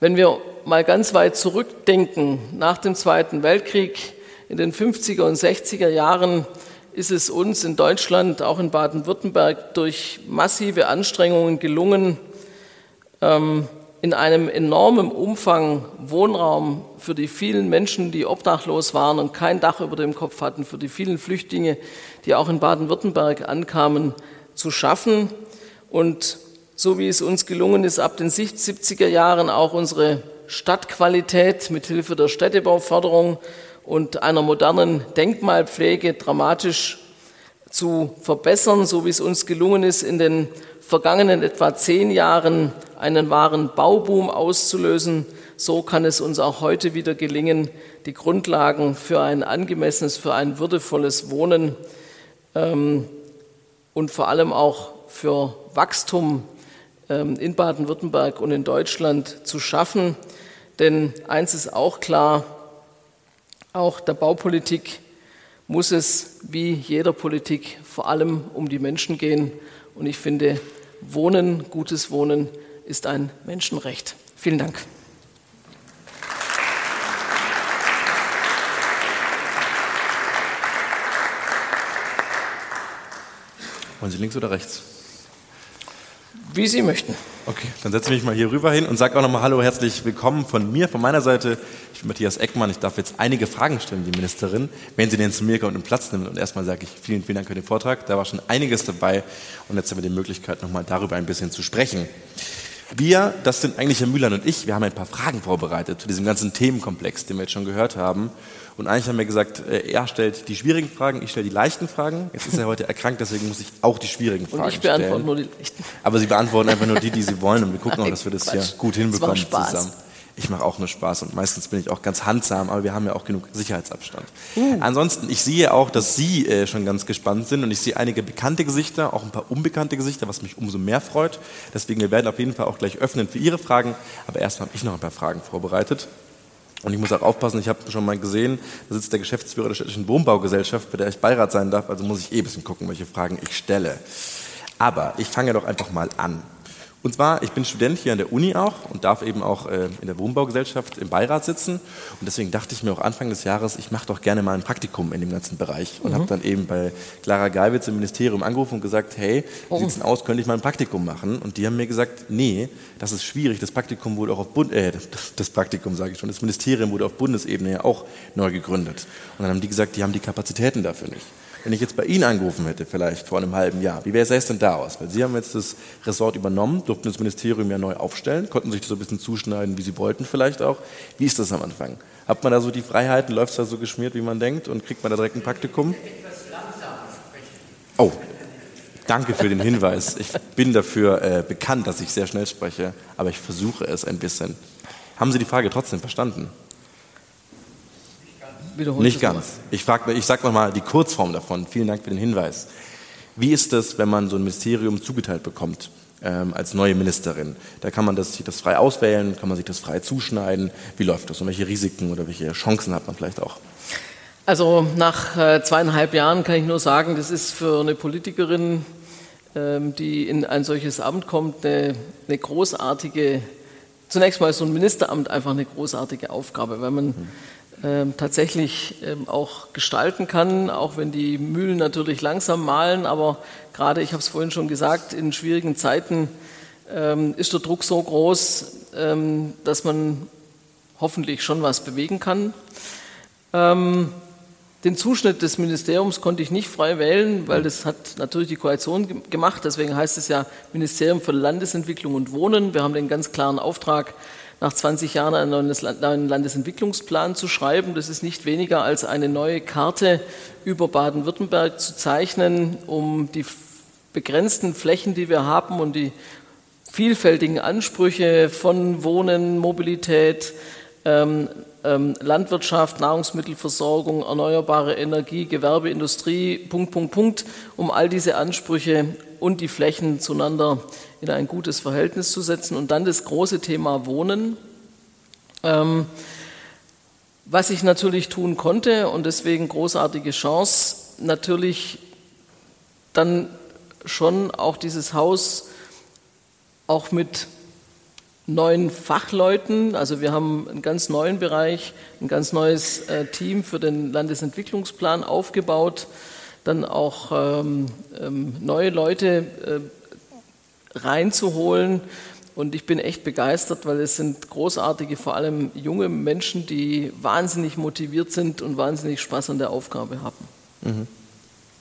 Wenn wir mal ganz weit zurückdenken, nach dem Zweiten Weltkrieg, in den 50er und 60er Jahren, ist es uns in Deutschland, auch in Baden-Württemberg, durch massive Anstrengungen gelungen, ähm, in einem enormen Umfang Wohnraum für die vielen Menschen, die obdachlos waren und kein Dach über dem Kopf hatten, für die vielen Flüchtlinge, die auch in Baden-Württemberg ankamen, zu schaffen. Und so wie es uns gelungen ist, ab den 70er Jahren auch unsere Stadtqualität mit Hilfe der Städtebauförderung und einer modernen Denkmalpflege dramatisch zu verbessern, so wie es uns gelungen ist, in den vergangenen etwa zehn Jahren einen wahren Bauboom auszulösen. So kann es uns auch heute wieder gelingen, die Grundlagen für ein angemessenes, für ein würdevolles Wohnen ähm, und vor allem auch für Wachstum ähm, in Baden-Württemberg und in Deutschland zu schaffen. Denn eins ist auch klar, auch der Baupolitik muss es wie jeder Politik vor allem um die Menschen gehen. Und ich finde, Wohnen, gutes Wohnen ist ein Menschenrecht. Vielen Dank. Wollen Sie links oder rechts? Wie Sie möchten. Okay, dann setze ich mich mal hier rüber hin und sage auch nochmal Hallo, herzlich willkommen von mir, von meiner Seite. Ich bin Matthias Eckmann. Ich darf jetzt einige Fragen stellen, die Ministerin, wenn sie denn zu mir kommt und Platz nimmt. Und erstmal sage ich vielen, vielen Dank für den Vortrag. Da war schon einiges dabei und jetzt haben wir die Möglichkeit, nochmal darüber ein bisschen zu sprechen. Wir, das sind eigentlich Herr Müller und ich, wir haben ein paar Fragen vorbereitet zu diesem ganzen Themenkomplex, den wir jetzt schon gehört haben. Und eigentlich haben wir gesagt, äh, er stellt die schwierigen Fragen, ich stelle die leichten Fragen. Jetzt ist er heute erkrankt, deswegen muss ich auch die schwierigen Fragen stellen. Und ich beantworte stellen. nur die leichten. Aber Sie beantworten einfach nur die, die Sie wollen und wir gucken auch, dass wir das hier gut hinbekommen zusammen. Ich mache auch nur Spaß und meistens bin ich auch ganz handsam, aber wir haben ja auch genug Sicherheitsabstand. Uh. Ansonsten, ich sehe auch, dass Sie äh, schon ganz gespannt sind und ich sehe einige bekannte Gesichter, auch ein paar unbekannte Gesichter, was mich umso mehr freut. Deswegen, wir werden auf jeden Fall auch gleich öffnen für Ihre Fragen, aber erstmal habe ich noch ein paar Fragen vorbereitet. Und ich muss auch aufpassen, ich habe schon mal gesehen, da sitzt der Geschäftsführer der städtischen Wohnbaugesellschaft, bei der ich Beirat sein darf, also muss ich eh ein bisschen gucken, welche Fragen ich stelle. Aber ich fange doch einfach mal an. Und zwar, ich bin Student hier an der Uni auch und darf eben auch äh, in der Wohnbaugesellschaft im Beirat sitzen. Und deswegen dachte ich mir auch Anfang des Jahres, ich mache doch gerne mal ein Praktikum in dem ganzen Bereich. Und mhm. habe dann eben bei Clara Geiwitz im Ministerium angerufen und gesagt, hey, wie oh. sieht's denn aus, könnte ich mal ein Praktikum machen? Und die haben mir gesagt, nee, das ist schwierig. Das Praktikum wurde auch auf Bund, äh, das Praktikum sage ich schon, das Ministerium wurde auf Bundesebene ja auch neu gegründet. Und dann haben die gesagt, die haben die Kapazitäten dafür nicht. Wenn ich jetzt bei Ihnen angerufen hätte, vielleicht vor einem halben Jahr, wie sähe es denn da aus? Weil Sie haben jetzt das Ressort übernommen, durften das Ministerium ja neu aufstellen, konnten sich das so ein bisschen zuschneiden, wie Sie wollten vielleicht auch. Wie ist das am Anfang? Hat man da so die Freiheiten, läuft es da so geschmiert, wie man denkt und kriegt man da direkt ein Praktikum? Oh, danke für den Hinweis. Ich bin dafür äh, bekannt, dass ich sehr schnell spreche, aber ich versuche es ein bisschen. Haben Sie die Frage trotzdem verstanden? Wiederholen Nicht ganz. Ich, ich sage nochmal die Kurzform davon. Vielen Dank für den Hinweis. Wie ist es, wenn man so ein Ministerium zugeteilt bekommt ähm, als neue Ministerin? Da kann man das, sich das frei auswählen, kann man sich das frei zuschneiden. Wie läuft das und welche Risiken oder welche Chancen hat man vielleicht auch? Also nach äh, zweieinhalb Jahren kann ich nur sagen, das ist für eine Politikerin, ähm, die in ein solches Amt kommt, eine, eine großartige, zunächst mal so ein Ministeramt einfach eine großartige Aufgabe, weil man mhm ähm, tatsächlich ähm, auch gestalten kann, auch wenn die Mühlen natürlich langsam malen. Aber gerade, ich habe es vorhin schon gesagt, in schwierigen Zeiten ähm, ist der Druck so groß, ähm, dass man hoffentlich schon was bewegen kann. Ähm, den Zuschnitt des Ministeriums konnte ich nicht frei wählen, weil das hat natürlich die Koalition gemacht. Deswegen heißt es ja Ministerium für Landesentwicklung und Wohnen. Wir haben den ganz klaren Auftrag, nach 20 Jahren einen neuen Landesentwicklungsplan zu schreiben. Das ist nicht weniger als eine neue Karte über Baden-Württemberg zu zeichnen, um die begrenzten Flächen, die wir haben und die vielfältigen Ansprüche von Wohnen, Mobilität, ähm, ähm, Landwirtschaft, Nahrungsmittelversorgung, erneuerbare Energie, Gewerbeindustrie, Punkt, Punkt, Punkt, um all diese Ansprüche und die Flächen zueinander in ein gutes Verhältnis zu setzen. Und dann das große Thema Wohnen. Ähm, was ich natürlich tun konnte und deswegen großartige Chance, natürlich dann schon auch dieses Haus auch mit neuen Fachleuten, also wir haben einen ganz neuen Bereich, ein ganz neues äh, Team für den Landesentwicklungsplan aufgebaut, dann auch ähm, ähm, neue Leute äh, reinzuholen. Und ich bin echt begeistert, weil es sind großartige, vor allem junge Menschen, die wahnsinnig motiviert sind und wahnsinnig Spaß an der Aufgabe haben. Mhm.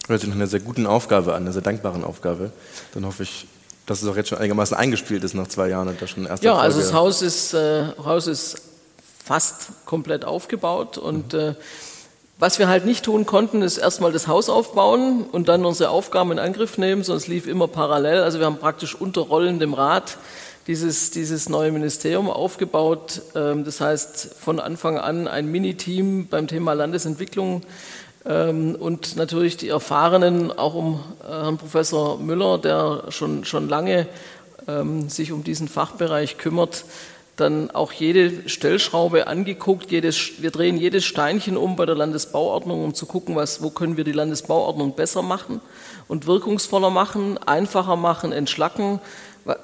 Hört sich nach einer sehr guten Aufgabe an, einer sehr dankbaren Aufgabe. Dann hoffe ich, dass es auch jetzt schon einigermaßen eingespielt ist nach zwei Jahren und da schon erste Ja, Folge. also das Haus ist, äh, Haus ist fast komplett aufgebaut und mhm. äh, Was wir halt nicht tun konnten, ist erstmal das Haus aufbauen und dann unsere Aufgaben in Angriff nehmen, es lief immer parallel. Also wir haben praktisch unter rollendem Rad dieses, dieses neue Ministerium aufgebaut. Ähm, das heißt, von Anfang an ein Mini-Team beim Thema Landesentwicklung ähm, und natürlich die Erfahrenen, auch um äh, Herrn Professor Müller, der schon, schon lange ähm, sich um diesen Fachbereich kümmert, dann auch jede Stellschraube angeguckt. Jedes, wir drehen jedes Steinchen um bei der Landesbauordnung, um zu gucken, was, wo können wir die Landesbauordnung besser machen und wirkungsvoller machen, einfacher machen, entschlacken.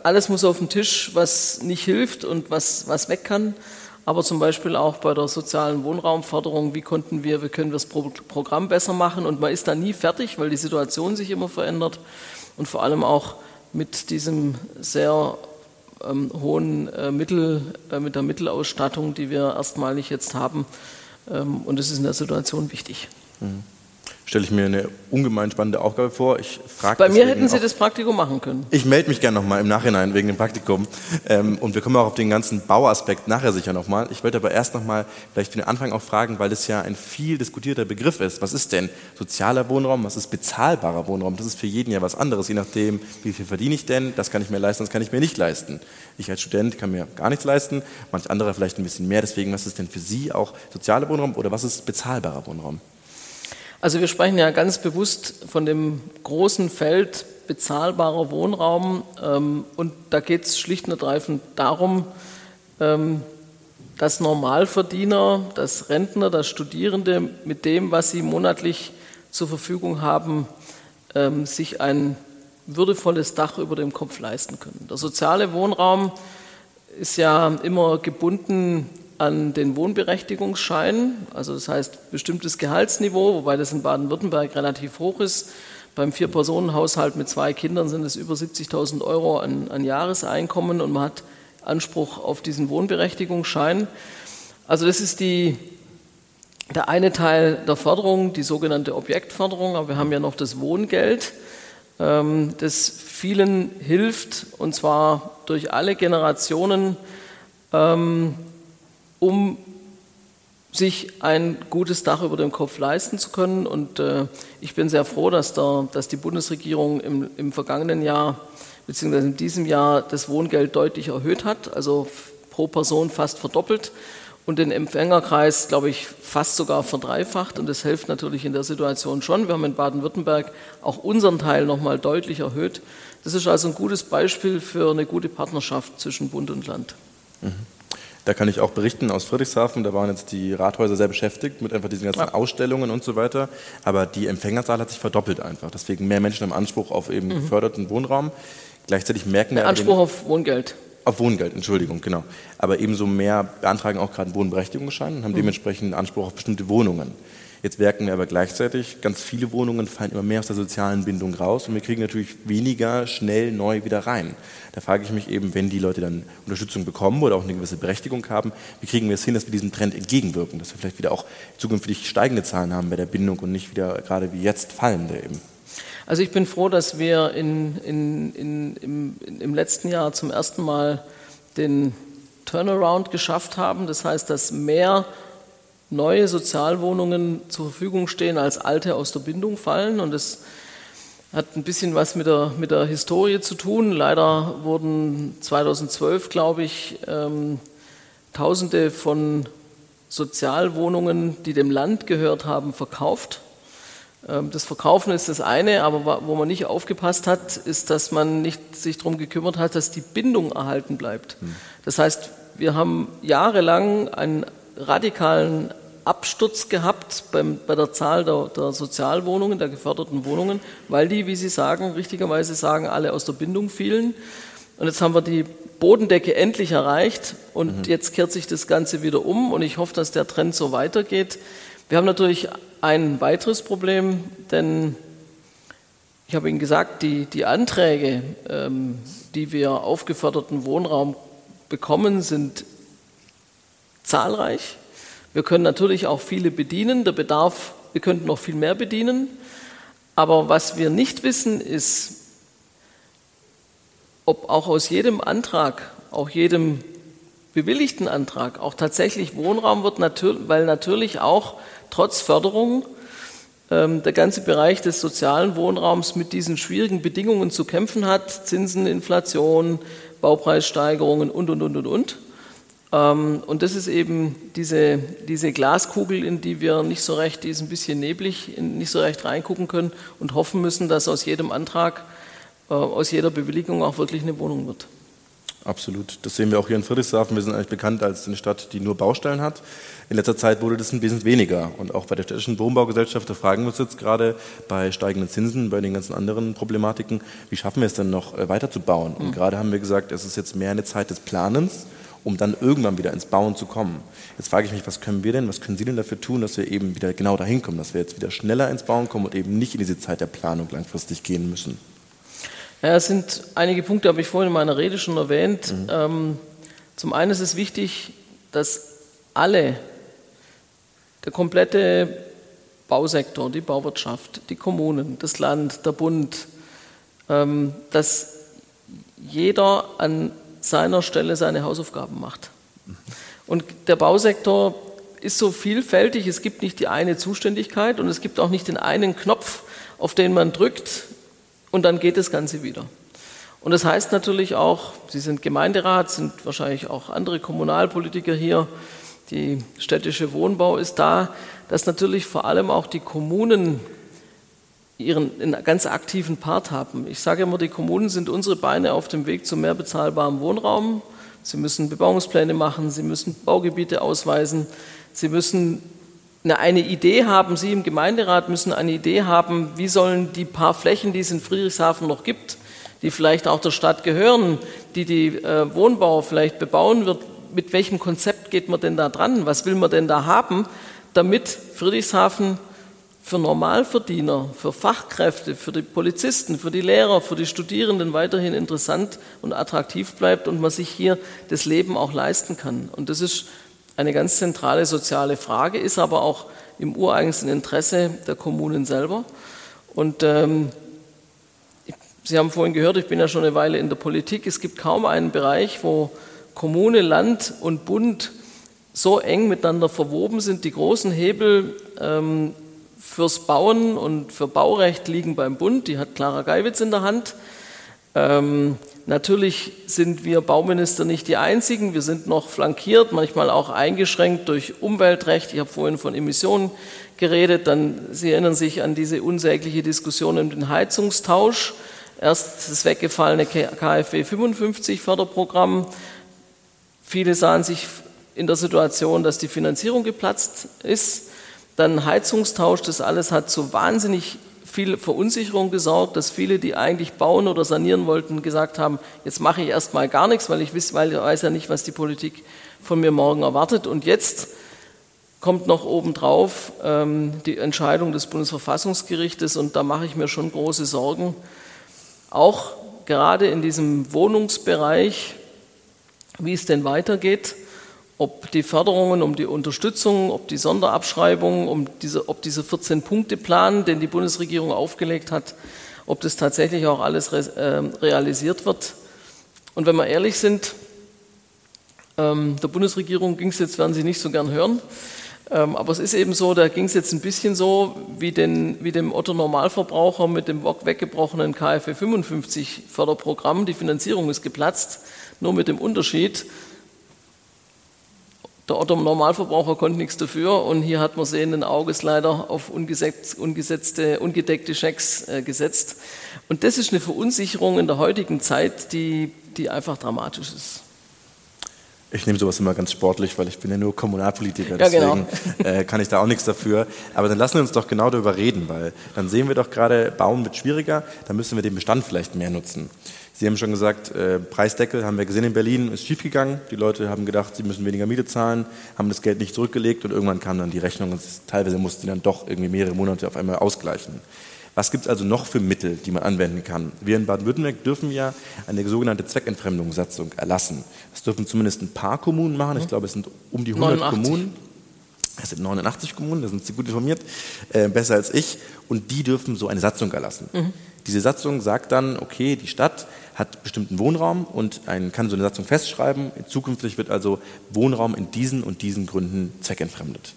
Alles muss auf den Tisch, was nicht hilft und was, was weg kann. Aber zum Beispiel auch bei der sozialen Wohnraumförderung, wie konnten wir, wie können wir das Programm besser machen? Und man ist da nie fertig, weil die Situation sich immer verändert. Und vor allem auch mit diesem sehr ähm, hohen äh, Mittel, äh, mit der Mittelausstattung, die wir erstmalig jetzt haben. Ähm, und das ist in der Situation wichtig. Mhm stelle ich mir eine ungemein spannende Aufgabe vor. Ich frage Bei mir hätten Sie das Praktikum machen können. Ich melde mich gerne nochmal im Nachhinein wegen dem Praktikum. Ähm, und wir kommen auch auf den ganzen Bauaspekt nachher sicher nochmal. Ich wollte aber erst nochmal vielleicht für den Anfang auch fragen, weil das ja ein viel diskutierter Begriff ist. Was ist denn sozialer Wohnraum? Was ist bezahlbarer Wohnraum? Das ist für jeden ja was anderes, je nachdem, wie viel verdiene ich denn? Das kann ich mir leisten, das kann ich mir nicht leisten. Ich als Student kann mir gar nichts leisten, manch anderer vielleicht ein bisschen mehr. Deswegen, was ist denn für Sie auch sozialer Wohnraum oder was ist bezahlbarer Wohnraum? Also wir sprechen ja ganz bewusst von dem großen Feld bezahlbarer Wohnraum ähm, und da geht es schlicht und ergreifend darum, ähm, dass Normalverdiener, dass Rentner, dass Studierende mit dem, was sie monatlich zur Verfügung haben, ähm, sich ein würdevolles Dach über dem Kopf leisten können. Der soziale Wohnraum ist ja immer gebunden an den Wohnberechtigungsschein, also das heißt bestimmtes Gehaltsniveau, wobei das in Baden-Württemberg relativ hoch ist. Beim Vier-Personen-Haushalt mit zwei Kindern sind es über 70.000 Euro an, an Jahreseinkommen und man hat Anspruch auf diesen Wohnberechtigungsschein. Also das ist die, der eine Teil der Förderung, die sogenannte Objektförderung, aber wir haben ja noch das Wohngeld, ähm, das vielen hilft, und zwar durch alle Generationen, ähm, um sich ein gutes Dach über dem Kopf leisten zu können. Und äh, ich bin sehr froh, dass, der, dass die Bundesregierung im, im, vergangenen Jahr bzw. in diesem Jahr das Wohngeld deutlich erhöht hat, also pro Person fast verdoppelt und den Empfängerkreis, glaube ich, fast sogar verdreifacht. Und das hilft natürlich in der Situation schon. Wir haben in Baden-Württemberg auch unseren Teil nochmal deutlich erhöht. Das ist also ein gutes Beispiel für eine gute Partnerschaft zwischen Bund und Land. Mhm. Da kann ich auch berichten aus Friedrichshafen, da waren jetzt die Rathäuser sehr beschäftigt mit einfach diesen ganzen ja. Ausstellungen und so weiter. Aber die Empfängerzahl hat sich verdoppelt einfach. Deswegen mehr Menschen haben Anspruch auf eben mhm. geförderten Wohnraum. Gleichzeitig merken wir. Anspruch auf Wohngeld. Auf Wohngeld, Entschuldigung, genau. Aber ebenso mehr beantragen auch gerade einen Wohnberechtigungsschein und haben mhm. dementsprechend Anspruch auf bestimmte Wohnungen. Jetzt merken wir aber gleichzeitig, ganz viele Wohnungen fallen immer mehr aus der sozialen Bindung raus und wir kriegen natürlich weniger schnell neu wieder rein. Da frage ich mich eben, wenn die Leute dann Unterstützung bekommen oder auch eine gewisse Berechtigung haben, wie kriegen wir es hin, dass wir diesem Trend entgegenwirken, dass wir vielleicht wieder auch zukünftig steigende Zahlen haben bei der Bindung und nicht wieder gerade wie jetzt fallende eben. Also ich bin froh, dass wir in, in, in, im, im letzten Jahr zum ersten Mal den Turnaround geschafft haben. Das heißt, dass mehr neue Sozialwohnungen zur Verfügung stehen, als alte aus der Bindung fallen. Und das hat ein bisschen was mit der, mit der Historie zu tun. Leider wurden 2012, glaube ich, ähm, Tausende von Sozialwohnungen, die dem Land gehört haben, verkauft. Ähm, das Verkaufen ist das eine, aber wo man nicht aufgepasst hat, ist, dass man nicht sich darum gekümmert hat, dass die Bindung erhalten bleibt. Hm. Das heißt, wir haben jahrelang einen radikalen Absturz gehabt beim, bei der Zahl der, der, Sozialwohnungen, der geförderten Wohnungen, weil die, wie Sie sagen, richtigerweise sagen, alle aus der Bindung fielen. Und jetzt haben wir die Bodendecke endlich erreicht und mhm. jetzt kehrt sich das Ganze wieder um und ich hoffe, dass der Trend so weitergeht. Wir haben natürlich ein weiteres Problem, denn ich habe Ihnen gesagt, die, die Anträge, ähm, die wir auf geförderten Wohnraum bekommen, sind zahlreich. Wir können natürlich auch viele bedienen. Der Bedarf, wir könnten noch viel mehr bedienen. Aber was wir nicht wissen, ist, ob auch aus jedem Antrag, auch jedem bewilligten Antrag auch tatsächlich Wohnraum wird, weil natürlich auch trotz Förderung ähm, der ganze Bereich des sozialen Wohnraums mit diesen schwierigen Bedingungen zu kämpfen hat, Zinsen, Inflation, Baupreissteigerungen und, und, und, und, und. Ähm, und das ist eben diese, diese Glaskugel, in die wir nicht so recht, die ist ein bisschen neblig, nicht so recht reingucken können und hoffen müssen, dass aus jedem Antrag, äh, aus jeder Bewilligung auch wirklich eine Wohnung wird. Absolut. Das sehen wir auch hier in Friedrichshafen. Wir sind eigentlich bekannt als eine Stadt, die nur Baustellen hat. In letzter Zeit wurde das ein bisschen weniger. Und auch bei der städtischen Wohnbaugesellschaft, da fragen wir uns jetzt gerade bei steigenden Zinsen, bei den ganzen anderen Problematiken, wie schaffen wir es denn noch äh, weiterzubauen? Und mhm. gerade haben wir gesagt, es ist jetzt mehr eine Zeit des Planens, um dann irgendwann wieder ins Bauen zu kommen. Jetzt frage ich mich, was können wir denn, was können Sie denn dafür tun, dass wir eben wieder genau dahin kommen, dass wir jetzt wieder schneller ins Bauen kommen und eben nicht in diese Zeit der Planung langfristig gehen müssen? Ja, es sind einige Punkte, habe ich vorhin in meiner Rede schon erwähnt. Mhm. Ähm, zum einen ist es wichtig, dass alle, der komplette Bausektor, die Bauwirtschaft, die Kommunen, das Land, der Bund, ähm, dass jeder an seiner Stelle seine Hausaufgaben macht. Und der Bausektor ist so vielfältig, es gibt nicht die eine Zuständigkeit und es gibt auch nicht den einen Knopf, auf den man drückt, und dann geht das Ganze wieder. Und das heißt natürlich auch, Sie sind Gemeinderat, sind wahrscheinlich auch andere Kommunalpolitiker hier, die städtische Wohnbau ist da, dass natürlich vor allem auch die Kommunen ihren ganz aktiven Part haben. Ich sage immer, die Kommunen sind unsere Beine auf dem Weg zu mehr bezahlbarem Wohnraum. Sie müssen Bebauungspläne machen, sie müssen Baugebiete ausweisen, sie müssen eine Idee haben, Sie im Gemeinderat müssen eine Idee haben, wie sollen die paar Flächen, die es in Friedrichshafen noch gibt, die vielleicht auch der Stadt gehören, die die äh, Wohnbau vielleicht bebauen wird, mit welchem Konzept geht man denn da dran? Was will man denn da haben, damit Friedrichshafen für Normalverdiener, für Fachkräfte, für die Polizisten, für die Lehrer, für die Studierenden weiterhin interessant und attraktiv bleibt und man sich hier das Leben auch leisten kann. Und das ist eine ganz zentrale soziale Frage, ist aber auch im ureigensten Interesse der Kommunen selber. Und ähm, Sie haben vorhin gehört, ich bin ja schon eine Weile in der Politik. Es gibt kaum einen Bereich, wo Kommune, Land und Bund so eng miteinander verwoben sind. Die großen Hebel ähm, fürs Bauen und für Baurecht liegen beim Bund. Die hat Clara Geiwitz in der Hand. Ähm, natürlich sind wir Bauminister nicht die Einzigen. Wir sind noch flankiert, manchmal auch eingeschränkt durch Umweltrecht. Ich habe vorhin von Emissionen geredet. Dann, Sie erinnern sich an diese unsägliche Diskussion um den Heizungstausch. Erst das weggefallene KfW 55 Förderprogramm. Viele sahen sich in der Situation, dass die Finanzierung geplatzt ist. Dann Heizungstausch, das alles hat zu wahnsinnig viel Verunsicherung gesorgt, dass viele, die eigentlich bauen oder sanieren wollten, gesagt haben, jetzt mache ich erst mal gar nichts, weil ich weiß, weil ich weiß ja nicht, was die Politik von mir morgen erwartet. Und jetzt kommt noch obendrauf ähm, die Entscheidung des Bundesverfassungsgerichtes und da mache ich mir schon große Sorgen. Auch gerade in diesem Wohnungsbereich, wie es denn weitergeht ob die Förderungen, um die Unterstützung, ob die Sonderabschreibung, um diese, ob dieser 14-Punkte-Plan, den die Bundesregierung aufgelegt hat, ob das tatsächlich auch alles äh, realisiert wird. Und wenn wir ehrlich sind, ähm, der Bundesregierung ging es jetzt, werden Sie nicht so gern hören, ähm, aber es ist eben so, da ging es jetzt ein bisschen so wie, den, wie dem Otto-Normalverbraucher mit dem weggebrochenen KfW 55 Förderprogramm. Die Finanzierung ist geplatzt, nur mit dem Unterschied, der Otto Normalverbraucher konnte nichts dafür und hier hat man sehenden Auges leider auf ungesetz, ungesetzte, ungedeckte Schecks äh, gesetzt. Und das ist eine Verunsicherung in der heutigen Zeit, die, die einfach dramatisch ist. Ich nehme sowas immer ganz sportlich, weil ich bin ja nur Kommunalpolitiker, deswegen ja, genau. äh, kann ich da auch nichts dafür. Aber dann lassen wir uns doch genau darüber reden, weil dann sehen wir doch gerade, Bauen wird schwieriger, dann müssen wir den Bestand vielleicht mehr nutzen. Sie haben schon gesagt, äh, Preisdeckel haben wir gesehen in Berlin, ist schiefgegangen. Die Leute haben gedacht, sie müssen weniger Miete zahlen, haben das Geld nicht zurückgelegt und irgendwann kam dann die Rechnung und teilweise mussten sie dann doch irgendwie mehrere Monate auf einmal ausgleichen. Was gibt es also noch für Mittel, die man anwenden kann? Wir in Baden-Württemberg dürfen ja eine sogenannte Zweckentfremdungssatzung erlassen. Das dürfen zumindest ein paar Kommunen machen. Ich glaube, es sind um die 100 89. Kommunen. Es sind 89 Kommunen, da sind Sie gut informiert, äh, besser als ich, und die dürfen so eine Satzung erlassen. Mhm. Diese Satzung sagt dann, okay, die Stadt hat bestimmten Wohnraum und ein, kann so eine Satzung festschreiben. Zukünftig wird also Wohnraum in diesen und diesen Gründen zweckentfremdet.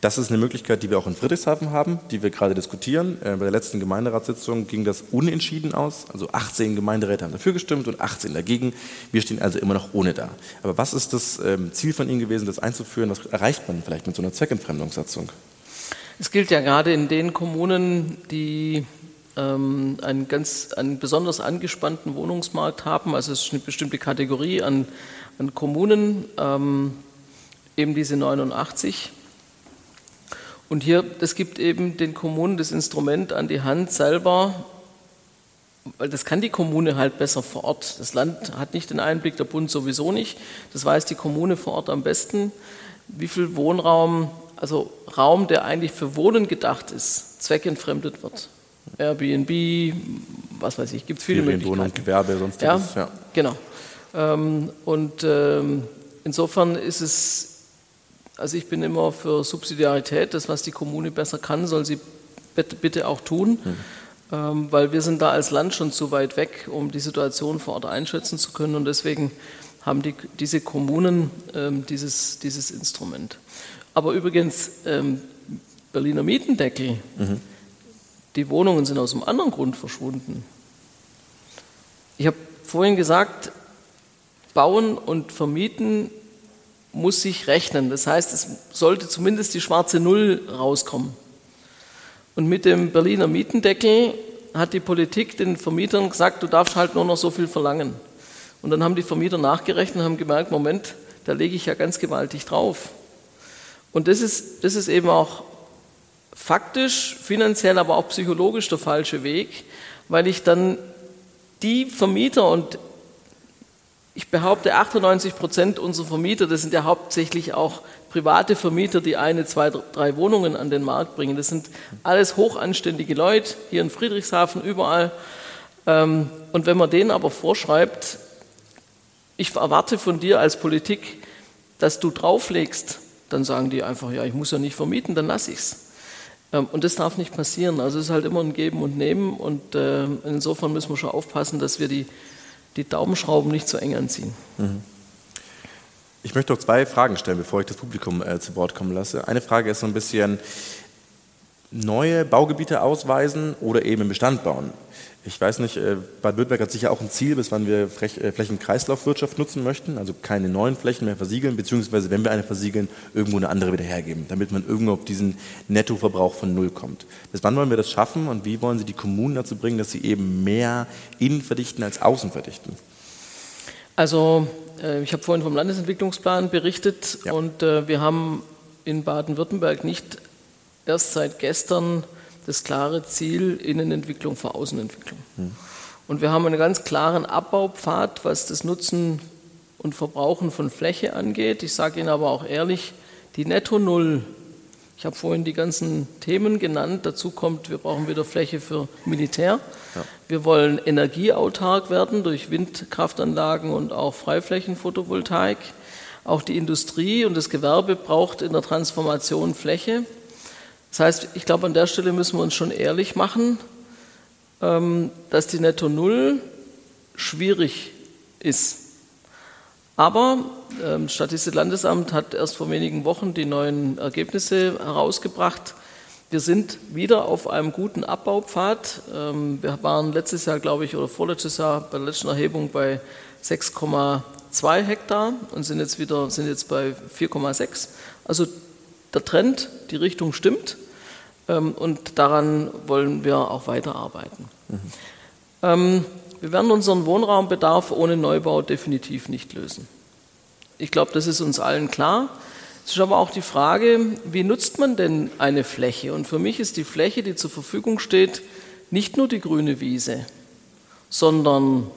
Das ist eine Möglichkeit, die wir auch in Friedrichshafen haben, die wir gerade diskutieren. Äh, bei der letzten Gemeinderatssitzung ging das unentschieden aus. Also 18 Gemeinderäte haben dafür gestimmt und 18 dagegen. Wir stehen also immer noch ohne da. Aber was ist das ähm, Ziel von Ihnen gewesen, das einzuführen? Was erreicht man vielleicht mit so einer Zweckentfremdungssatzung? Es gilt ja gerade in den Kommunen, die einen ganz einen besonders angespannten Wohnungsmarkt haben. Also es ist eine bestimmte Kategorie an, an Kommunen, ähm, eben diese 89 und hier, das gibt eben den Kommunen das Instrument an die Hand selber, weil das kann die Kommune halt besser vor Ort. Das Land hat nicht den Einblick, der Bund sowieso nicht. Das weiß die Kommune vor Ort am besten, wie viel Wohnraum, also Raum, der eigentlich für Wohnen gedacht ist, zweckentfremdet wird. Airbnb, was weiß ich, gibt es viele Möglichkeiten. Wohnung, Gewerbe, sonst ja, ja. Genau. Ähm, und ähm, insofern ist es also ich bin immer für Subsidiarität. Das, was die Kommune besser kann, soll sie bitte auch tun, mhm. ähm, weil wir sind da als Land schon zu weit weg, um die Situation vor Ort einschätzen zu können. Und deswegen haben die, diese Kommunen ähm, dieses, dieses Instrument. Aber übrigens, ähm, Berliner Mietendeckel, mhm. Die Wohnungen sind aus einem anderen Grund verschwunden. Ich habe vorhin gesagt, Bauen und Vermieten muss sich rechnen. Das heißt, es sollte zumindest die schwarze Null rauskommen. Und mit dem Berliner Mietendeckel hat die Politik den Vermietern gesagt, du darfst halt nur noch so viel verlangen. Und dann haben die Vermieter nachgerechnet und haben gemerkt, Moment, da lege ich ja ganz gewaltig drauf. Und das ist, das ist eben auch faktisch, finanziell, aber auch psychologisch der falsche Weg, weil ich dann die Vermieter und ich behaupte, 98 Prozent unserer Vermieter, das sind ja hauptsächlich auch private Vermieter, die eine, zwei, drei Wohnungen an den Markt bringen. Das sind alles hochanständige Leute, hier in Friedrichshafen, überall. Ähm, und wenn man denen aber vorschreibt, ich erwarte von dir als Politik, dass du drauflegst, dann sagen die einfach, ja, ich muss ja nicht vermieten, dann lass ich's. Ähm, und das darf nicht passieren. Also es ist halt immer ein Geben und Nehmen. Und ähm, insofern müssen wir schon aufpassen, dass wir die die Daumenschrauben nicht zu eng anziehen. Mhm. Ich möchte noch zwei Fragen stellen, bevor ich das Publikum äh, zu Wort kommen lasse. Eine Frage ist so ein bisschen neue Baugebiete ausweisen oder eben im Bestand bauen. Ich weiß nicht, äh, Baden-Württemberg hat sicher auch ein Ziel, bis wann wir äh, Flächenkreislaufwirtschaft nutzen möchten, also keine neuen Flächen mehr versiegeln, beziehungsweise wenn wir eine versiegeln, irgendwo eine andere wieder hergeben, damit man irgendwo auf diesen Nettoverbrauch von Null kommt. Bis wann wollen wir das schaffen und wie wollen Sie die Kommunen dazu bringen, dass sie eben mehr innen verdichten als außen verdichten? Also äh, ich habe vorhin vom Landesentwicklungsplan berichtet ja. und wir haben in Baden-Württemberg nicht erst seit gestern das klare Ziel Innenentwicklung vor Außenentwicklung. Hm. Und wir haben einen ganz klaren Abbaupfad, was das Nutzen und Verbrauchen von Fläche angeht. Ich sage Ihnen aber auch ehrlich, die Netto Null, ich habe vorhin die ganzen Themen genannt, dazu kommt, wir brauchen wieder Fläche für Militär. Ja. Wir wollen energieautark werden durch Windkraftanlagen und auch Freiflächenphotovoltaik. Auch die Industrie und das Gewerbe braucht in der Transformation Fläche. Das heißt, ich glaube, an der Stelle müssen wir uns schon ehrlich machen, ähm, dass die Netto Null schwierig ist. Aber ähm, das Statistische Landesamt hat erst vor wenigen Wochen die neuen Ergebnisse herausgebracht. Wir sind wieder auf einem guten Abbaupfad. Ähm, wir waren letztes Jahr, glaube ich, oder vorletztes Jahr bei der letzten Erhebung bei 6,2 Hektar und sind jetzt wieder sind jetzt bei 4,6. Also der Trend, die Richtung stimmt ähm, und daran wollen wir auch weiterarbeiten. Mhm. Ähm, wir werden unseren Wohnraumbedarf ohne Neubau definitiv nicht lösen. Ich glaube, das ist uns allen klar. Es ist aber auch die Frage, wie nutzt man denn eine Fläche? Und für mich ist die Fläche, die zur Verfügung steht, nicht nur die grüne Wiese, sondern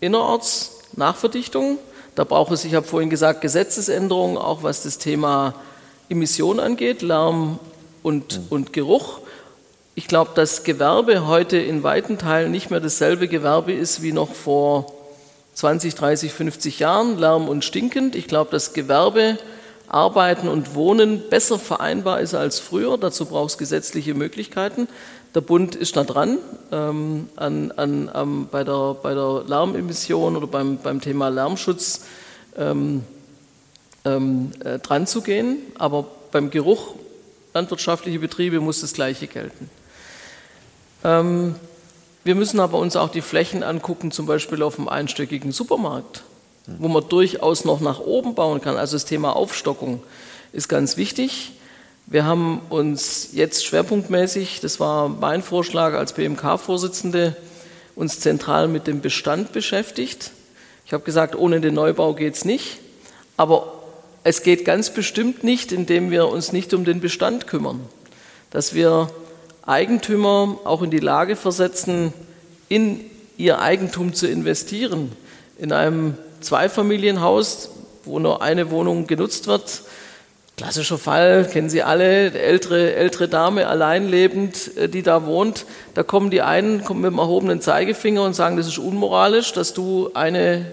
innerorts Nachverdichtung. Da braucht es, ich habe vorhin gesagt, Gesetzesänderungen, auch was das Thema Emission angeht, Lärm und, und Geruch. Ich glaube, dass Gewerbe heute in weiten Teilen nicht mehr dasselbe Gewerbe ist wie noch vor 20, 30, 50 Jahren, Lärm und stinkend. Ich glaube, dass Gewerbe Arbeiten und Wohnen besser vereinbar ist als früher. Dazu braucht es gesetzliche Möglichkeiten. Der Bund ist da dran, ähm, an, an, an, bei, der, bei der Lärmemission oder beim, beim Thema Lärmschutz ähm, ähm, äh, dran zu gehen. Aber beim Geruch landwirtschaftliche Betriebe muss das Gleiche gelten. Ähm, wir müssen aber uns auch die Flächen angucken, zum Beispiel auf einem einstöckigen Supermarkt, wo man durchaus noch nach oben bauen kann. Also das Thema Aufstockung ist ganz wichtig. Wir haben uns jetzt schwerpunktmäßig, das war mein Vorschlag als BMK-Vorsitzende, uns zentral mit dem Bestand beschäftigt. Ich habe gesagt, ohne den Neubau geht es nicht, aber es geht ganz bestimmt nicht, indem wir uns nicht um den Bestand kümmern, dass wir Eigentümer auch in die Lage versetzen, in ihr Eigentum zu investieren. In einem Zweifamilienhaus, wo nur eine Wohnung genutzt wird, Klassischer Fall, kennen Sie alle, ältere, ältere Dame, alleinlebend, äh, die da wohnt. Da kommen die einen kommen mit dem erhobenen Zeigefinger und sagen, das ist unmoralisch, dass du eine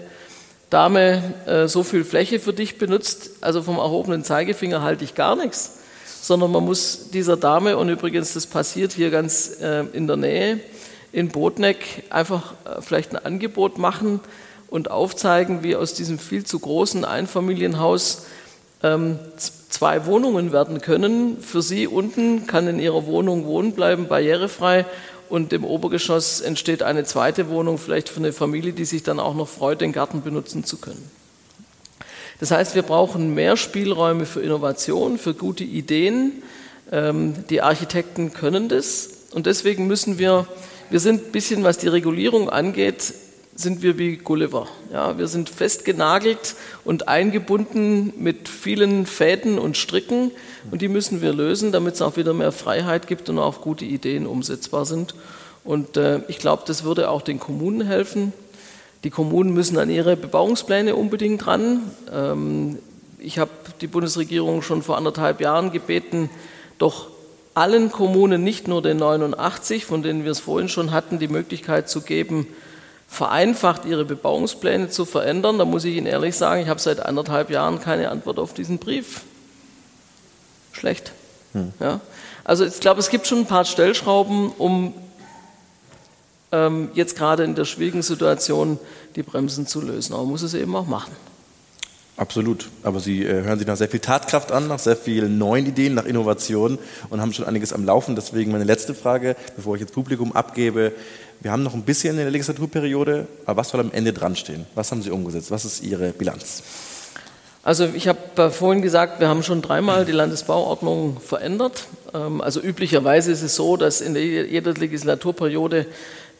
Dame äh, so viel Fläche für dich benutzt. Also vom erhobenen Zeigefinger halte ich gar nichts, sondern man muss dieser Dame, und übrigens, das passiert hier ganz äh, in der Nähe, in Botneck, einfach vielleicht ein Angebot machen und aufzeigen, wie aus diesem viel zu großen Einfamilienhaus ähm, zwei Wohnungen werden können. Für Sie unten kann in Ihrer Wohnung wohnen bleiben, barrierefrei. Und im Obergeschoss entsteht eine zweite Wohnung, vielleicht für eine Familie, die sich dann auch noch freut, den Garten benutzen zu können. Das heißt, wir brauchen mehr Spielräume für Innovation, für gute Ideen. Ähm, die Architekten können das. Und deswegen müssen wir, wir sind ein bisschen, was die Regulierung angeht, sind wir wie Gulliver. Ja, wir sind festgenagelt und eingebunden mit vielen Fäden und Stricken und die müssen wir lösen, damit es auch wieder mehr Freiheit gibt und auch gute Ideen umsetzbar sind. Und äh, ich glaube, das würde auch den Kommunen helfen. Die Kommunen müssen an ihre Bebauungspläne unbedingt ran. Ähm, ich habe die Bundesregierung schon vor anderthalb Jahren gebeten, doch allen Kommunen, nicht nur den 89, von denen wir es vorhin schon hatten, die Möglichkeit zu geben, vereinfacht, ihre Bebauungspläne zu verändern. Da muss ich Ihnen ehrlich sagen, ich habe seit anderthalb Jahren keine Antwort auf diesen Brief. Schlecht. Hm. Ja? Also ich glaube, es gibt schon ein paar Stellschrauben, um ähm, jetzt gerade in der schwierigen Situation die Bremsen zu lösen. Aber man muss es eben auch machen. Absolut. Aber Sie äh, hören sich nach sehr viel Tatkraft an, nach sehr vielen neuen Ideen, nach Innovationen und haben schon einiges am Laufen. Deswegen meine letzte Frage, bevor ich jetzt Publikum abgebe. Wir haben noch ein bisschen in der Legislaturperiode, aber was soll am Ende dran stehen? Was haben Sie umgesetzt? Was ist Ihre Bilanz? Also ich habe äh, vorhin gesagt, wir haben schon dreimal die Landesbauordnung verändert. Ähm, also üblicherweise ist es so, dass in jeder Legislaturperiode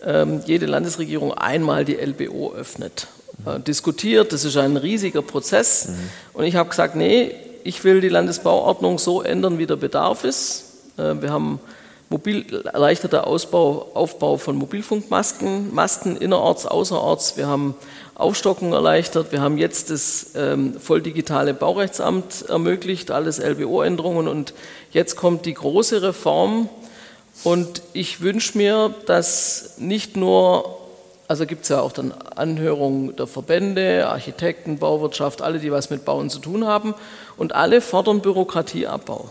ähm, jede Landesregierung einmal die LBO öffnet. Äh, diskutiert. Das ist ein riesiger Prozess. Mhm. Und ich habe gesagt, nee, ich will die Landesbauordnung so ändern, wie der Bedarf ist. Äh, wir haben mobil, erleichterter Ausbau, Aufbau von Mobilfunkmasten, Masten innerorts, außerorts. Wir haben Aufstockung erleichtert. Wir haben jetzt das ähm, volldigitale Baurechtsamt ermöglicht, alles LBO-Änderungen. Und jetzt kommt die große Reform. Und ich wünsche mir, dass nicht nur also gibt es ja auch dann Anhörungen der Verbände, Architekten, Bauwirtschaft, alle, die was mit Bauen zu tun haben. Und alle fordern Bürokratieabbau,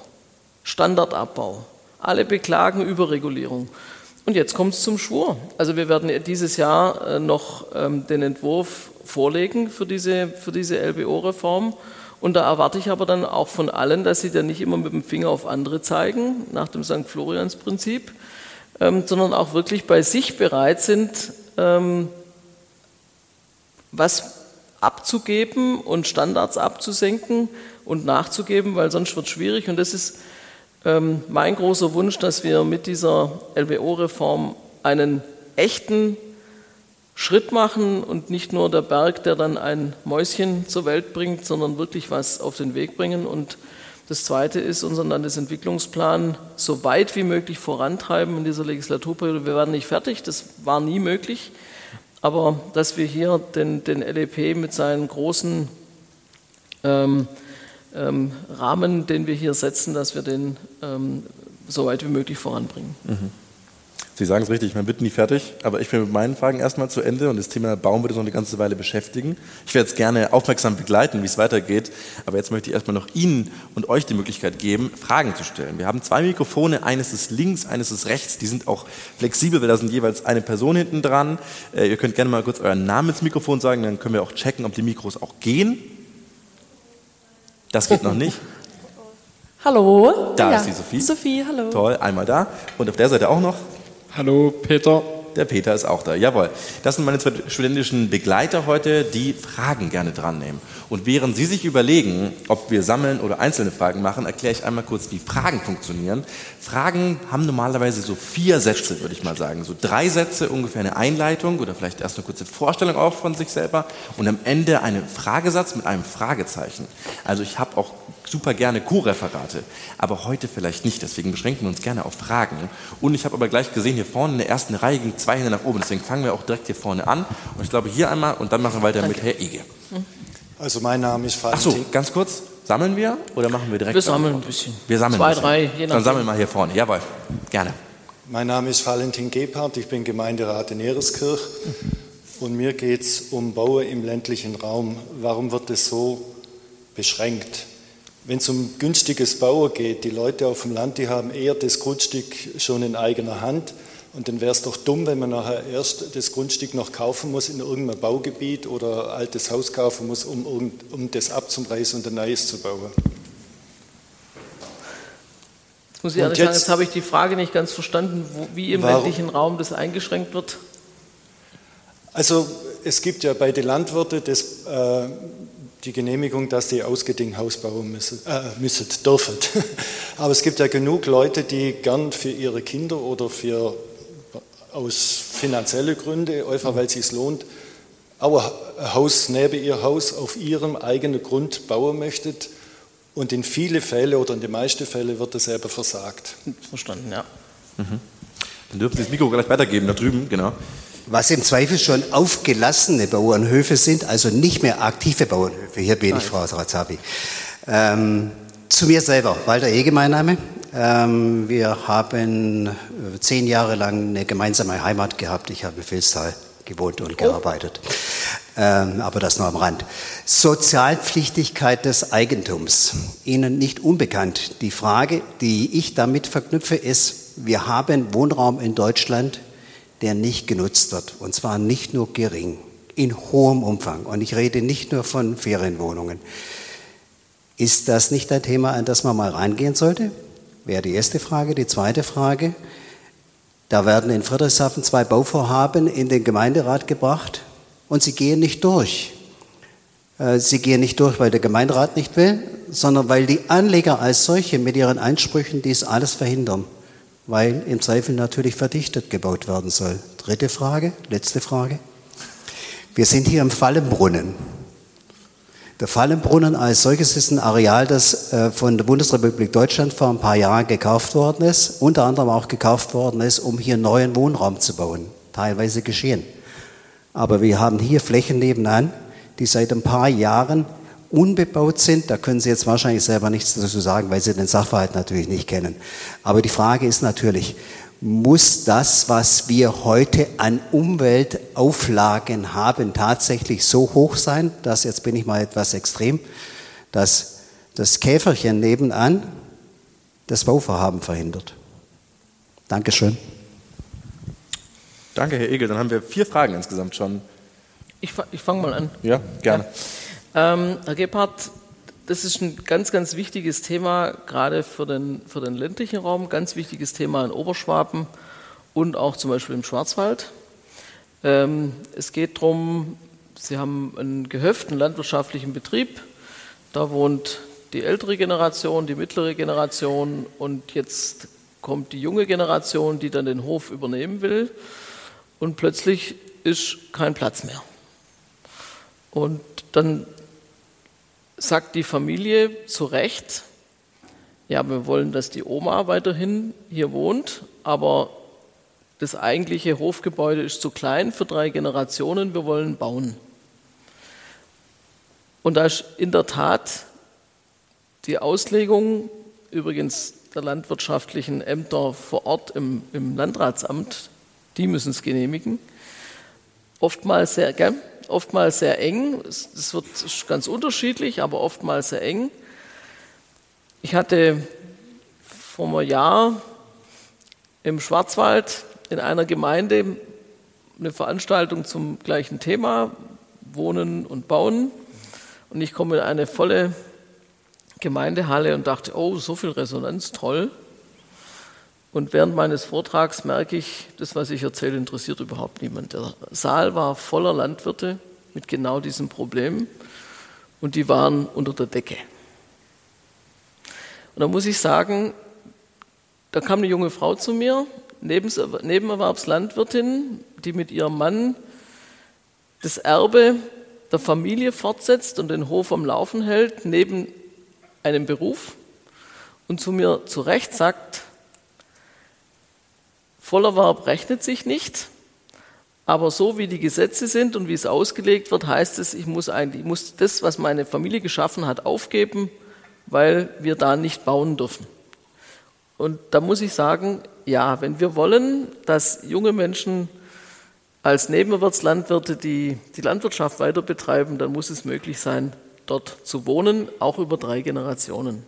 Standardabbau. Alle beklagen Überregulierung. Und jetzt kommt es zum Schwur. Also wir werden dieses Jahr äh, noch ähm, den Entwurf vorlegen für diese, für diese LBO-Reform. Und da erwarte ich aber dann auch von allen, dass sie dann nicht immer mit dem Finger auf andere zeigen, nach dem St. Florians-Prinzip, ähm, sondern auch wirklich bei sich bereit sind, ähm, was abzugeben und Standards abzusenken und nachzugeben, weil sonst wird es schwierig. Und das ist ähm, mein großer Wunsch, dass wir mit dieser LWO-Reform einen echten Schritt machen und nicht nur der Berg, der dann ein Mäuschen zur Welt bringt, sondern wirklich was auf den Weg bringen. Und das Zweite ist, unseren Landesentwicklungsplan so weit wie möglich vorantreiben in dieser Legislaturperiode. Wir werden nicht fertig, das war nie möglich, aber dass wir hier den, den LEP mit seinen großen ähm, ähm, Rahmen, den wir hier setzen, dass wir den ähm, so weit wie möglich voranbringen. Mhm. Sie sagen es richtig, man wird nie fertig, aber ich bin mit meinen Fragen erstmal zu Ende und das Thema Baum wird uns noch eine ganze Weile beschäftigen. Ich werde es gerne aufmerksam begleiten, wie es weitergeht, aber jetzt möchte ich erstmal noch Ihnen und euch die Möglichkeit geben, Fragen zu stellen. Wir haben zwei Mikrofone, eines ist links, eines ist rechts, die sind auch flexibel, weil da sind jeweils eine Person hinten dran. Äh, ihr könnt gerne mal kurz euren Namen ins Mikrofon sagen, dann können wir auch checken, ob die Mikros auch gehen. Das geht noch nicht. Hallo. Da ja. ist die Sophie. Sophie, hallo. Toll, einmal da. Und auf der Seite auch noch. Hallo, Peter. Der Peter ist auch da, jawohl. Das sind meine zwei studentischen Begleiter heute, die Fragen gerne dran nehmen. Und während Sie sich überlegen, ob wir sammeln oder einzelne Fragen machen, erkläre ich einmal kurz, wie Fragen funktionieren. Fragen haben normalerweise so vier Sätze, würde ich mal sagen. So drei Sätze, ungefähr eine Einleitung oder vielleicht erst eine kurze Vorstellung auch von sich selber und am Ende einen Fragesatz mit einem Fragezeichen. Also ich habe auch super gerne Co-Referate, aber heute vielleicht nicht. Deswegen beschränken wir uns gerne auf Fragen. Und ich habe aber gleich gesehen, hier vorne in der ersten Reihe ging zwei Hände nach oben. Deswegen fangen wir auch direkt hier vorne an. Und ich glaube hier einmal und dann machen wir weiter Danke. mit Herr Ege. Also mein Name ist Ach so, Valentin. ganz kurz. Sammeln wir oder machen wir direkt? Wir sammeln ein bisschen. Wir sammeln Zwei, drei, je Dann nachdem. sammeln wir hier vorne. Jawohl, gerne. Mein Name ist Valentin Gebhardt, ich bin Gemeinderat in Ereskirch und mir geht es um Bauen im ländlichen Raum. Warum wird es so beschränkt? Wenn es um günstiges Bauen geht, die Leute auf dem Land, die haben eher das Grundstück schon in eigener Hand und dann wäre es doch dumm, wenn man nachher erst das Grundstück noch kaufen muss in irgendeinem Baugebiet oder ein altes Haus kaufen muss, um, irgend- um das abzureißen und ein neues zu bauen. Jetzt muss ich ehrlich sagen, jetzt- jetzt habe ich die Frage nicht ganz verstanden, wo, wie im Warum- ländlichen Raum das eingeschränkt wird. Also es gibt ja bei den Landwirten das, äh, die Genehmigung, dass die ausgedingt Haus bauen müssen, äh, müssen, dürfen. Aber es gibt ja genug Leute, die gern für ihre Kinder oder für, aus finanziellen Gründen, einfach weil es sich lohnt, auch ein Haus neben ihr Haus auf ihrem eigenen Grund bauen möchtet. Und in viele Fälle oder in den meisten Fällen wird das eben versagt. Verstanden, ja. Dann dürfen Sie das Mikro gleich weitergeben, da drüben, genau. Was im Zweifel schon aufgelassene Bauernhöfe sind, also nicht mehr aktive Bauernhöfe. Hier bin ich, Frau Razavi. Ähm, zu mir selber, Walter Ege mein Name. Ähm, wir haben äh, zehn Jahre lang eine gemeinsame Heimat gehabt. Ich habe in Vilstal gewohnt und gearbeitet. Ähm, aber das nur am Rand. Sozialpflichtigkeit des Eigentums. Ihnen nicht unbekannt. Die Frage, die ich damit verknüpfe, ist, wir haben Wohnraum in Deutschland, der nicht genutzt wird. Und zwar nicht nur gering, in hohem Umfang. Und ich rede nicht nur von Ferienwohnungen. Ist das nicht ein Thema, an das man mal reingehen sollte? Wäre die erste Frage. Die zweite Frage, da werden in Friedrichshafen zwei Bauvorhaben in den Gemeinderat gebracht und sie gehen nicht durch. Äh, Sie gehen nicht durch, weil der Gemeinderat nicht will, sondern weil die Anleger als solche mit ihren Einsprüchen dies alles verhindern, weil im Zweifel natürlich verdichtet gebaut werden soll. Dritte Frage, letzte Frage. Wir sind hier im Fallenbrunnen. Der Fallenbrunnen als solches ist ein Areal, das äh, von der Bundesrepublik Deutschland vor ein paar Jahren gekauft worden ist, unter anderem auch gekauft worden ist, um hier neuen Wohnraum zu bauen. Teilweise geschehen. Aber wir haben hier Flächen nebenan, die seit ein paar Jahren unbebaut sind. Da können Sie jetzt wahrscheinlich selber nichts dazu sagen, weil Sie den Sachverhalt natürlich nicht kennen. Aber die Frage ist natürlich, muss das, was wir heute an Umweltauflagen haben, tatsächlich so hoch sein, dass, jetzt bin ich mal etwas extrem, dass das Käferchen nebenan das Bauvorhaben verhindert? Dankeschön. Danke, Herr Egel. Dann haben wir vier Fragen insgesamt schon. Ich, ich fange mal an. Ja, gerne. Ähm, Herr Gebhardt, das ist ein ganz, ganz wichtiges Thema, gerade für den, für den ländlichen Raum, ganz wichtiges Thema in Oberschwaben und auch zum Beispiel im Schwarzwald. Ähm, es geht darum, Sie haben einen landwirtschaftlichen Betrieb, da wohnt die ältere Generation, die mittlere Generation und jetzt kommt die junge Generation, die dann den Hof übernehmen will und plötzlich ist kein Platz mehr. Und dann sagt die Familie zu Recht, ja, wir wollen, dass die Oma weiterhin hier wohnt, aber das eigentliche Hofgebäude ist zu klein für drei Generationen, wir wollen bauen. Und da ist in der Tat die Auslegung übrigens der landwirtschaftlichen Ämter vor Ort im, im Landratsamt, die müssen es genehmigen. Oftmals sehr, gell? Oftmals sehr eng, das wird ganz unterschiedlich, aber oftmals sehr eng. Ich hatte vor einem Jahr im Schwarzwald in einer Gemeinde eine Veranstaltung zum gleichen Thema, Wohnen und Bauen. Und ich komme in eine volle Gemeindehalle und dachte, oh, so viel Resonanz, toll. Und während meines Vortrags merke ich, das, was ich erzähle, interessiert überhaupt niemand. Der Saal war voller Landwirte mit genau diesem Problem und die waren unter der Decke. Und da muss ich sagen, da kam eine junge Frau zu mir, Nebenerwerbslandwirtin, die mit ihrem Mann das Erbe der Familie fortsetzt und den Hof am Laufen hält, neben einem Beruf und zu mir zu Recht sagt, Vollerwerb rechnet sich nicht, aber so wie die Gesetze sind und wie es ausgelegt wird, heißt es, ich muss, eigentlich, ich muss das, was meine Familie geschaffen hat, aufgeben, weil wir da nicht bauen dürfen. Und da muss ich sagen, ja, wenn wir wollen, dass junge Menschen als Nebenerwerbslandwirte die, die Landwirtschaft weiter betreiben, dann muss es möglich sein, dort zu wohnen, auch über drei Generationen.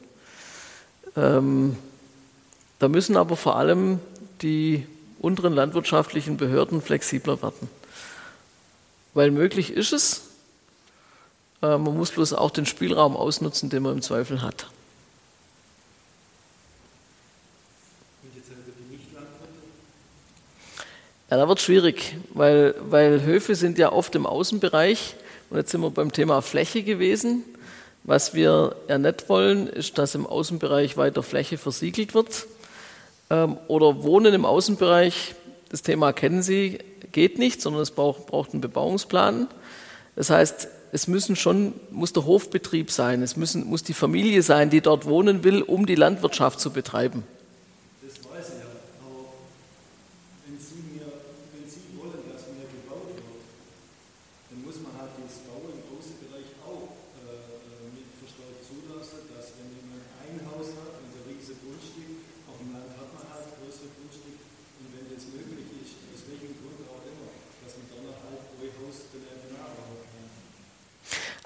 Ähm, da müssen aber vor allem die unteren landwirtschaftlichen Behörden flexibler werden. Weil möglich ist es, äh, man muss bloß auch den Spielraum ausnutzen, den man im Zweifel hat. Ja, da wird es schwierig, weil, weil Höfe sind ja oft im Außenbereich und jetzt sind wir beim Thema Fläche gewesen. Was wir ja nicht wollen, ist, dass im Außenbereich weiter Fläche versiegelt wird ähm, oder Wohnen im Außenbereich. Das Thema kennen Sie, geht nicht, sondern es braucht, braucht einen Bebauungsplan. Das heißt, es müssen schon, muss der Hofbetrieb sein, es müssen, muss die Familie sein, die dort wohnen will, um die Landwirtschaft zu betreiben.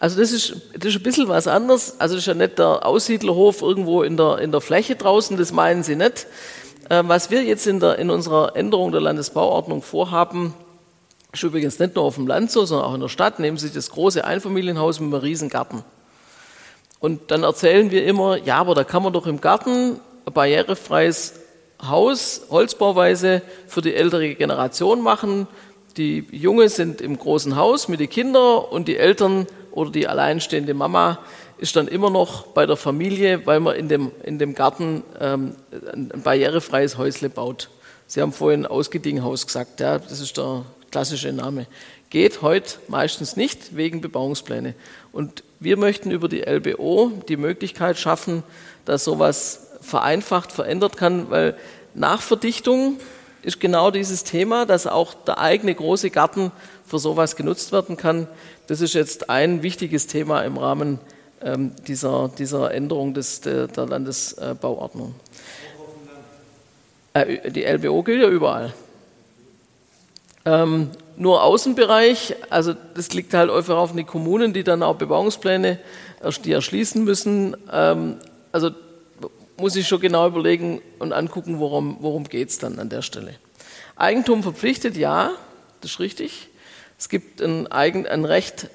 Also das ist, das ist ein bisschen was anderes. Also das ist ja nicht der Aussiedlerhof irgendwo in der, in der Fläche draußen, das meinen Sie nicht. Ähm, was wir jetzt in, der, in unserer Änderung der Landesbauordnung vorhaben, ist übrigens nicht nur auf dem Land so, sondern auch in der Stadt. Nehmen Sie das große Einfamilienhaus mit einem riesen Garten. Und dann erzählen wir immer, ja, aber da kann man doch im Garten ein barrierefreies Haus, Holzbauweise, für die ältere Generation machen. Die Junge sind im großen Haus mit den Kindern und die Eltern oder die alleinstehende Mama ist dann immer noch bei der Familie, weil man in dem, in dem Garten ähm, ein barrierefreies Häusle baut. Sie haben vorhin Ausgedinghaus gesagt, ja, das ist der klassische Name. Geht heute meistens nicht wegen Bebauungspläne. Und wir möchten über die LBO die Möglichkeit schaffen, dass sowas vereinfacht verändert kann, weil nach Verdichtung ist genau dieses Thema, dass auch der eigene große Garten für sowas genutzt werden kann. Das ist jetzt ein wichtiges Thema im Rahmen ähm, dieser, dieser Änderung des, der, der Landesbauordnung. Äh, die LBO gilt ja überall. Ähm, nur Außenbereich, also das liegt halt einfach auf die Kommunen, die dann auch Bebauungspläne die erschließen müssen. Ähm, also muss ich schon genau überlegen und angucken, worum, worum geht es dann an der Stelle. Eigentum verpflichtet, ja, das ist richtig. Es gibt ein, Eigen, ein Recht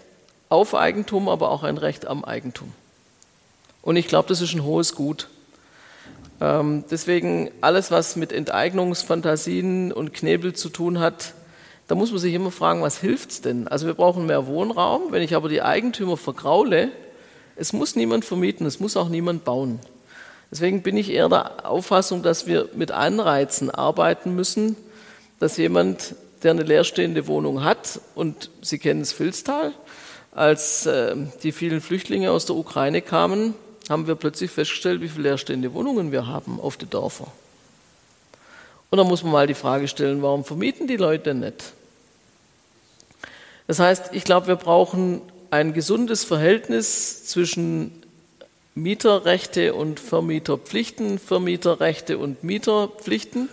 auf Eigentum, aber auch ein Recht am Eigentum. Und ich glaube, das ist ein hohes Gut. Ähm, deswegen alles, was mit Enteignungsfantasien und Knebel zu tun hat, da muss man sich immer fragen, was hilft es denn? Also wir brauchen mehr Wohnraum. Wenn ich aber die Eigentümer vergraule, es muss niemand vermieten, es muss auch niemand bauen. Deswegen bin ich eher der Auffassung, dass wir mit Anreizen arbeiten müssen, dass jemand, der eine leerstehende Wohnung hat, und Sie kennen das Filztal, als äh, die vielen Flüchtlinge aus der Ukraine kamen, haben wir plötzlich festgestellt, wie viele leerstehende Wohnungen wir haben auf den Dörfern. Und da muss man mal die Frage stellen, warum vermieten die Leute nicht? Das heißt, ich glaube, wir brauchen ein gesundes Verhältnis zwischen Mieterrechte und Vermieterpflichten, Vermieterrechte und Mieterpflichten.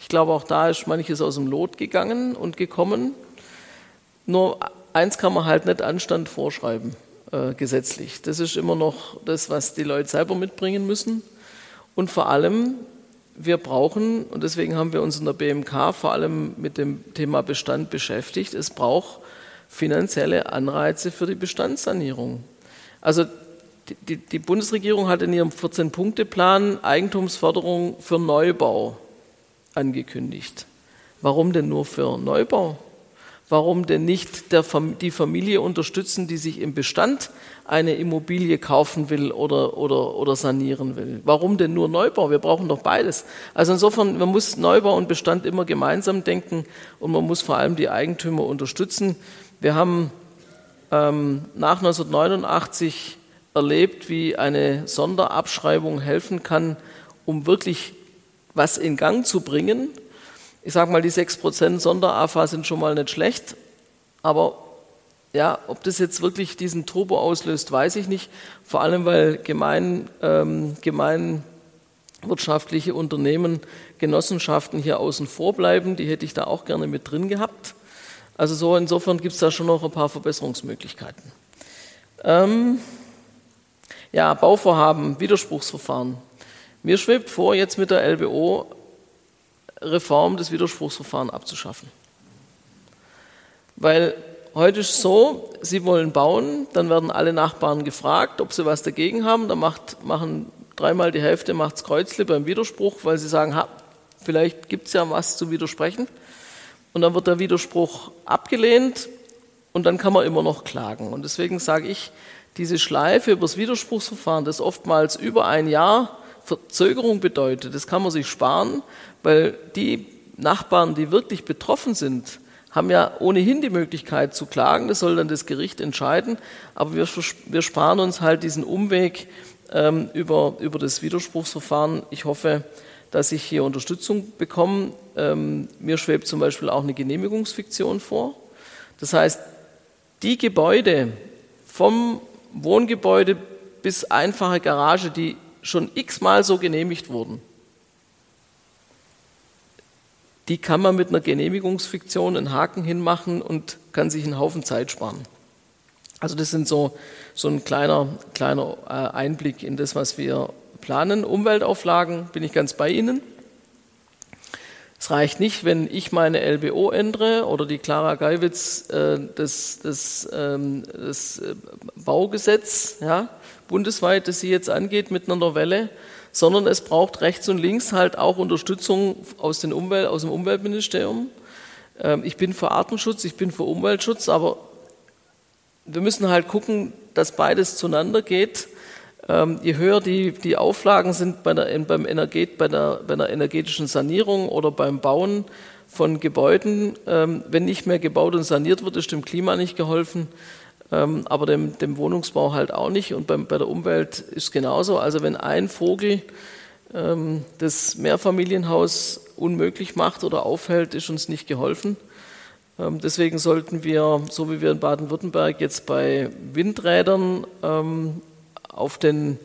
Ich glaube, auch da ist manches aus dem Lot gegangen und gekommen. Nur eins kann man halt nicht Anstand vorschreiben, äh, gesetzlich. Das ist immer noch das, was die Leute selber mitbringen müssen. Und vor allem, wir brauchen, und deswegen haben wir uns in der BMK vor allem mit dem Thema Bestand beschäftigt, es braucht finanzielle Anreize für die Bestandssanierung. Also die, die Bundesregierung hat in ihrem 14-Punkte-Plan Eigentumsförderung für Neubau angekündigt. Warum denn nur für Neubau? Warum denn nicht der, die Familie unterstützen, die sich im Bestand eine Immobilie kaufen will oder, oder, oder sanieren will? Warum denn nur Neubau? Wir brauchen doch beides. Also insofern, man muss Neubau und Bestand immer gemeinsam denken und man muss vor allem die Eigentümer unterstützen. Wir haben ähm, nach 1989 erlebt, wie eine Sonderabschreibung helfen kann, um wirklich was in Gang zu bringen. Ich sage mal, die 6% Sonder-AFA sind schon mal nicht schlecht, aber ja, ob das jetzt wirklich diesen Turbo auslöst, weiß ich nicht. Vor allem, weil gemein, ähm, gemeinwirtschaftliche Unternehmen, Genossenschaften hier außen vor bleiben. Die hätte ich da auch gerne mit drin gehabt. Also so insofern gibt es da schon noch ein paar Verbesserungsmöglichkeiten. Ähm, ja, Bauvorhaben, Widerspruchsverfahren. Mir schwebt vor, jetzt mit der LBO Reform des Widerspruchsverfahrens abzuschaffen. Weil heute ist es so, Sie wollen bauen, dann werden alle Nachbarn gefragt, ob sie was dagegen haben. Dann macht, machen dreimal die Hälfte macht's Kreuzle beim Widerspruch, weil sie sagen, ha, vielleicht gibt es ja was zu widersprechen. Und dann wird der Widerspruch abgelehnt und dann kann man immer noch klagen. Und deswegen sage ich, diese Schleife über das Widerspruchsverfahren, das oftmals über ein Jahr Verzögerung bedeutet, das kann man sich sparen, weil die Nachbarn, die wirklich betroffen sind, haben ja ohnehin die Möglichkeit zu klagen, das soll dann das Gericht entscheiden, aber wir, wir sparen uns halt diesen Umweg ähm, über, über das Widerspruchsverfahren. Ich hoffe, dass ich hier Unterstützung bekomme. Ähm, mir schwebt zum Beispiel auch eine Genehmigungsfiktion vor. Das heißt, die Gebäude vom Wohngebäude bis einfache Garage, die schon x-mal so genehmigt wurden, die kann man mit einer Genehmigungsfiktion einen Haken hinmachen und kann sich einen Haufen Zeit sparen. Also das sind so, so ein kleiner, kleiner äh, Einblick in das, was wir planen. Umweltauflagen bin ich ganz bei Ihnen. Es reicht nicht, wenn ich meine LBO ändere oder die Clara Geiwitz äh, das, das, ähm, das äh, Baugesetz ja, bundesweit, das sie jetzt angeht mit einer Novelle, sondern es braucht rechts und links halt auch Unterstützung aus, den Umwelt, aus dem Umweltministerium. Ähm, ich bin für Artenschutz, ich bin für Umweltschutz, aber wir müssen halt gucken, dass beides zueinander geht. Ähm, je höher die, die Auflagen sind bei der, beim Energet, bei, der, bei der energetischen Sanierung oder beim Bauen von Gebäuden, ähm, wenn nicht mehr gebaut und saniert wird, ist dem Klima nicht geholfen, ähm, aber dem, dem, Wohnungsbau halt auch nicht. Und beim, bei der Umwelt ist genauso. Also wenn ein Vogel das Mehrfamilienhaus unmöglich macht oder aufhält, ist uns nicht geholfen. Deswegen sollten wir, so wie wir in Baden-Württemberg jetzt bei Windrädern auf den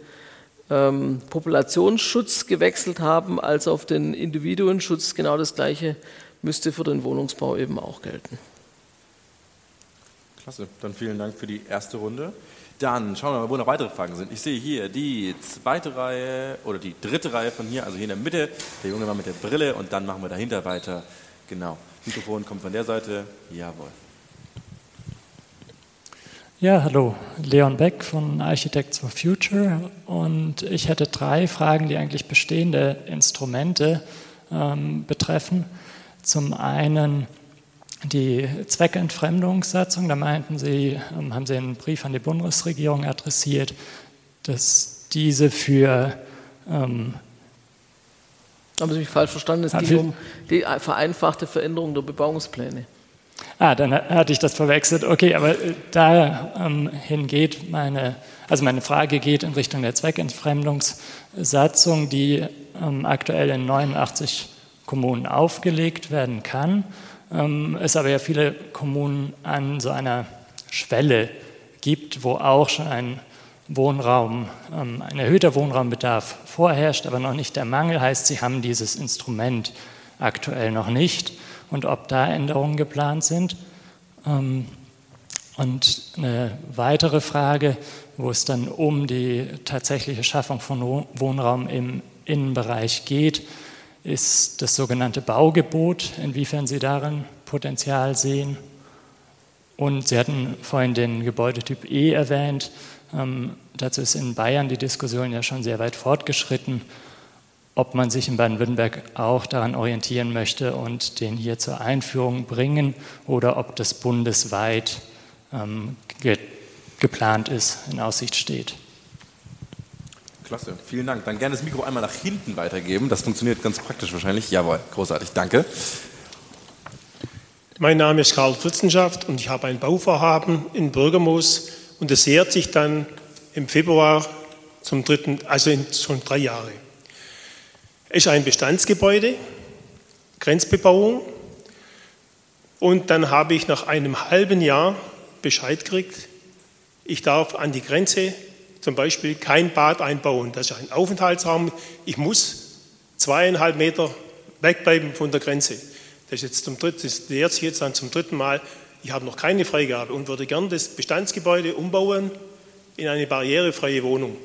ähm, Populationsschutz gewechselt haben als auf den Individuenschutz. Genau das Gleiche müsste für den Wohnungsbau eben auch gelten. Klasse, dann vielen Dank für die erste Runde. Dann schauen wir mal, wo noch weitere Fragen sind. Ich sehe hier die zweite Reihe oder die dritte Reihe von hier, also hier in der Mitte, der junge Mann mit der Brille und dann machen wir dahinter weiter. Genau. Mikrofon kommt von der Seite. Jawohl. Ja, hallo, Leon Beck von Architects for Future und ich hätte drei Fragen, die eigentlich bestehende Instrumente ähm, betreffen. Zum einen die Zweckentfremdungssatzung, da meinten Sie, ähm, haben Sie einen Brief an die Bundesregierung adressiert, dass diese für ähm, haben Sie mich falsch verstanden? Es ging um die vereinfachte Veränderung der Bebauungspläne. Ah, dann hatte ich das verwechselt. Okay, aber äh, dahin ähm, geht meine, also meine Frage geht in Richtung der Zweckentfremdungssatzung, die ähm, aktuell in 89 Kommunen aufgelegt werden kann, ähm, es aber ja viele Kommunen an so einer Schwelle gibt, wo auch schon ein Wohnraum, ähm, ein erhöhter Wohnraumbedarf vorherrscht, aber noch nicht der Mangel, heißt, Sie haben dieses Instrument aktuell noch nicht. Und ob da Änderungen geplant sind. Ähm, und eine weitere Frage, wo es dann um die tatsächliche Schaffung von Wohnraum im Innenbereich geht, ist das sogenannte Baugebot, inwiefern Sie darin Potenzial sehen. Und Sie hatten vorhin den Gebäudetyp E erwähnt. Ähm, dazu ist in Bayern die Diskussion ja schon sehr weit fortgeschritten, ob man sich in Baden-Württemberg auch daran orientieren möchte und den hier zur Einführung bringen oder ob das bundesweit ähm, ge geplant ist, in Aussicht steht. Klasse, vielen Dank. Dann gerne das Mikro einmal nach hinten weitergeben. Das funktioniert ganz praktisch wahrscheinlich. Jawohl, großartig, danke. Mein Name ist Karl Fritzenschaft und ich habe ein Bauvorhaben in Bürgermoos und es jährt sich dann im Februar zum dritten, also in schon drei Jahre. Es ist ein Bestandsgebäude, Grenzbebauung und dann habe ich nach einem halben Jahr Bescheid gekriegt, ich darf an die Grenze zum Beispiel kein Bad einbauen. Das ist ein Aufenthaltsraum. Ich muss zweieinhalb Meter wegbleiben von der Grenze. Das ist jetzt zum dritten, das lehrt sich jetzt dann zum dritten Mal. Ich habe noch keine Freigabe und würde gern das Bestandsgebäude umbauen in eine barrierefreie Wohnung.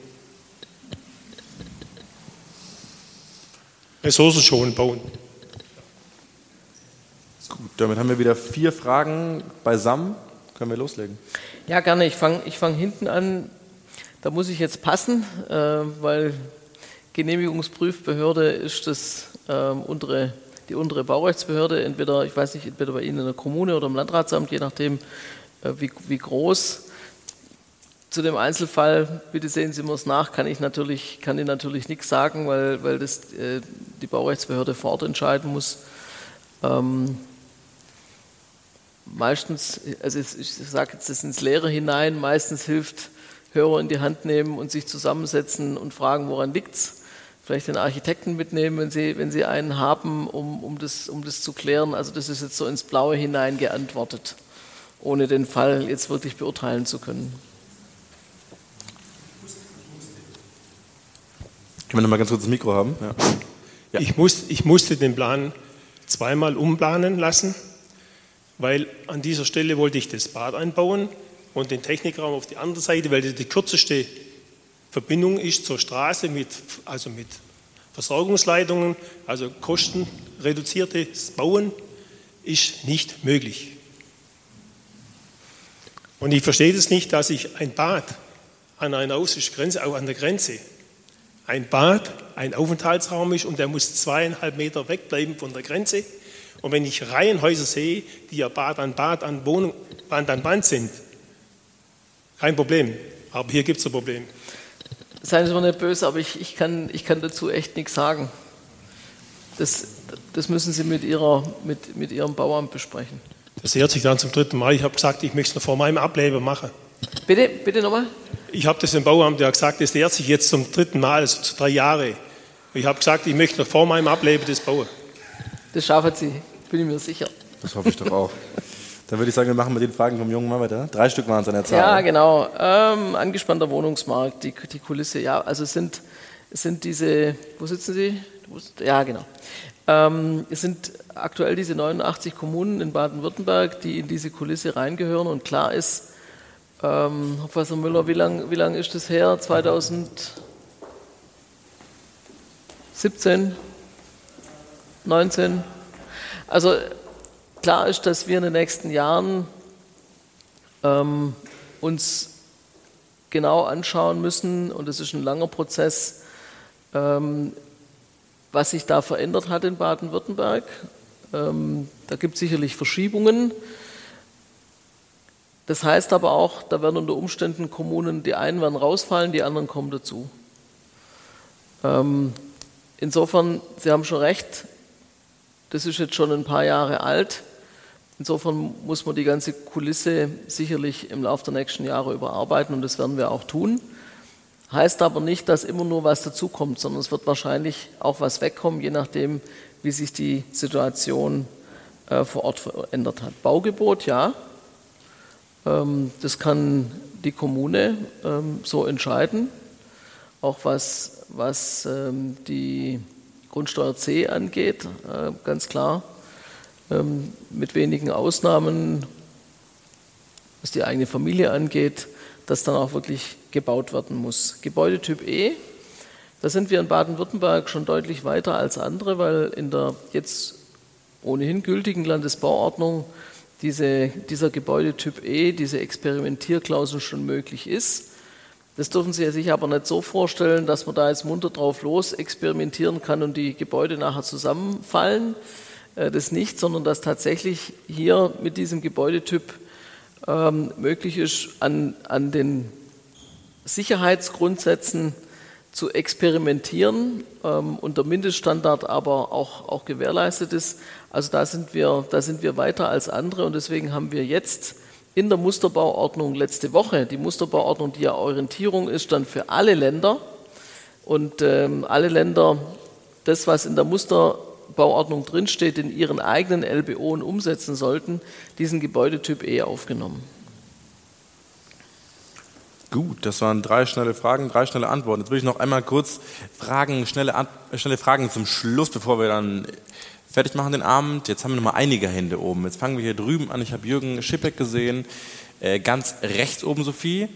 Ressourcen schon bauen. Gut, damit haben wir wieder vier Fragen beisammen. Können wir loslegen? Ja, gerne. Ich fange ich fang hinten an. Da muss ich jetzt passen, äh, weil Genehmigungsprüfbehörde ist das äh, untere, die untere Baurechtsbehörde. Entweder, ich weiß nicht, entweder bei Ihnen in der Kommune oder im Landratsamt, je nachdem, äh, wie, wie groß. Zu dem Einzelfall, bitte sehen Sie mir es nach, kann ich natürlich, kann ich natürlich nichts sagen, weil, weil das äh, die Baurechtsbehörde vor Ort entscheiden muss. Ähm, meistens, also ich sage jetzt das ins Leere hinein, meistens hilft Hörer in die Hand nehmen und sich zusammensetzen und fragen, woran liegt es. Vielleicht den Architekten mitnehmen, wenn Sie, wenn Sie einen haben, um, um, das, um das zu klären. Also das ist jetzt so ins Blaue hinein geantwortet, ohne den Fall jetzt wirklich beurteilen zu können. Können wir noch mal ganz kurz das Mikro haben? Ja. Ja. Ich, muss, ich musste den Plan zweimal umplanen lassen weil an dieser Stelle wollte ich das Bad einbauen und den Technikraum auf die andere Seite, weil das die kürzeste Verbindung ist zur Straße mit, also mit Versorgungsleitungen, also kostenreduziertes Bauen ist nicht möglich. Und ich verstehe das nicht, dass ich ein Bad an einer Aussichtsgrenze, auch an der Grenze, ein Bad, ein Aufenthaltsraum ist und der muss zweieinhalb Meter wegbleiben von der Grenze und wenn ich Reihenhäuser sehe, die ja Bad an Bad an Wohnung, Band an Band sind, kein Problem. Aber hier gibt es ein Problem. Seien Sie mal nicht böse, aber ich, ich, kann, ich kann dazu echt nichts sagen. Das, das müssen Sie mit, Ihrer, mit, mit Ihrem Bauamt besprechen. Das ehrt sich dann zum dritten Mal. Ich habe gesagt, ich möchte es noch vor meinem Ableber machen. Bitte, bitte nochmal? Ich habe das dem Bauamt ja gesagt, das ehrt sich jetzt zum dritten Mal, also zu drei Jahre. Ich habe gesagt, ich möchte noch vor meinem Ableber das bauen. Das schaffen Sie, bin ich mir sicher. Das hoffe ich doch auch. Dann würde ich sagen, wir machen mit den Fragen vom jungen Mann weiter. Drei Stück waren es an der Zahl. Ja, genau. Ähm, angespannter Wohnungsmarkt, die, die Kulisse. Ja, also es sind, sind diese, wo sitzen Sie? Ja, genau. Ähm, es sind aktuell diese 89 Kommunen in Baden-Württemberg, die in diese Kulisse reingehören. Und klar ist, ähm, Professor Müller, wie lange wie lang ist das her? 2017? 19. Also klar ist, dass wir in den nächsten Jahren ähm, uns genau anschauen müssen, und es ist ein langer Prozess, ähm, was sich da verändert hat in Baden-Württemberg. Ähm, da gibt es sicherlich Verschiebungen. Das heißt aber auch, da werden unter Umständen Kommunen, die einen werden rausfallen, die anderen kommen dazu. Ähm, insofern, Sie haben schon recht, das ist jetzt schon ein paar Jahre alt. Insofern muss man die ganze Kulisse sicherlich im Laufe der nächsten Jahre überarbeiten und das werden wir auch tun. Heißt aber nicht, dass immer nur was dazukommt, sondern es wird wahrscheinlich auch was wegkommen, je nachdem, wie sich die Situation äh, vor Ort verändert hat. Baugebot, ja. Ähm, das kann die Kommune ähm, so entscheiden, auch was, was ähm, die Grundsteuer C angeht, äh, ganz klar, mit wenigen Ausnahmen, was die eigene Familie angeht, dass dann auch wirklich gebaut werden muss. Gebäudetyp E, da sind wir in Baden-Württemberg schon deutlich weiter als andere, weil in der jetzt ohnehin gültigen Landesbauordnung diese, dieser Gebäudetyp E, diese Experimentierklausel schon möglich ist. Das dürfen Sie sich aber nicht so vorstellen, dass man da jetzt munter drauf los experimentieren kann und die Gebäude nachher zusammenfallen. Äh, das nicht, sondern dass tatsächlich hier mit diesem Gebäudetyp ähm, möglich ist, an, an den Sicherheitsgrundsätzen zu experimentieren ähm, und der Mindeststandard aber auch, auch gewährleistet ist. Also da sind, wir, da sind wir weiter als andere und deswegen haben wir jetzt in der Musterbauordnung letzte Woche, die Musterbauordnung, die ja Orientierung ist, dann für alle Länder und ähm, alle Länder das, was in der Musterbauordnung drinsteht, in ihren eigenen LBO umsetzen sollten, diesen Gebäudetyp E aufgenommen. Gut, das waren drei schnelle Fragen, drei schnelle Antworten. Jetzt will ich noch einmal kurz Fragen, schnelle, schnelle Fragen zum Schluss, bevor wir dann fertig machen den Abend. Jetzt haben wir noch mal einige Hände oben. Jetzt fangen wir hier drüben an. Ich habe Jürgen Schippeck gesehen. Äh, ganz rechts oben, Sophie.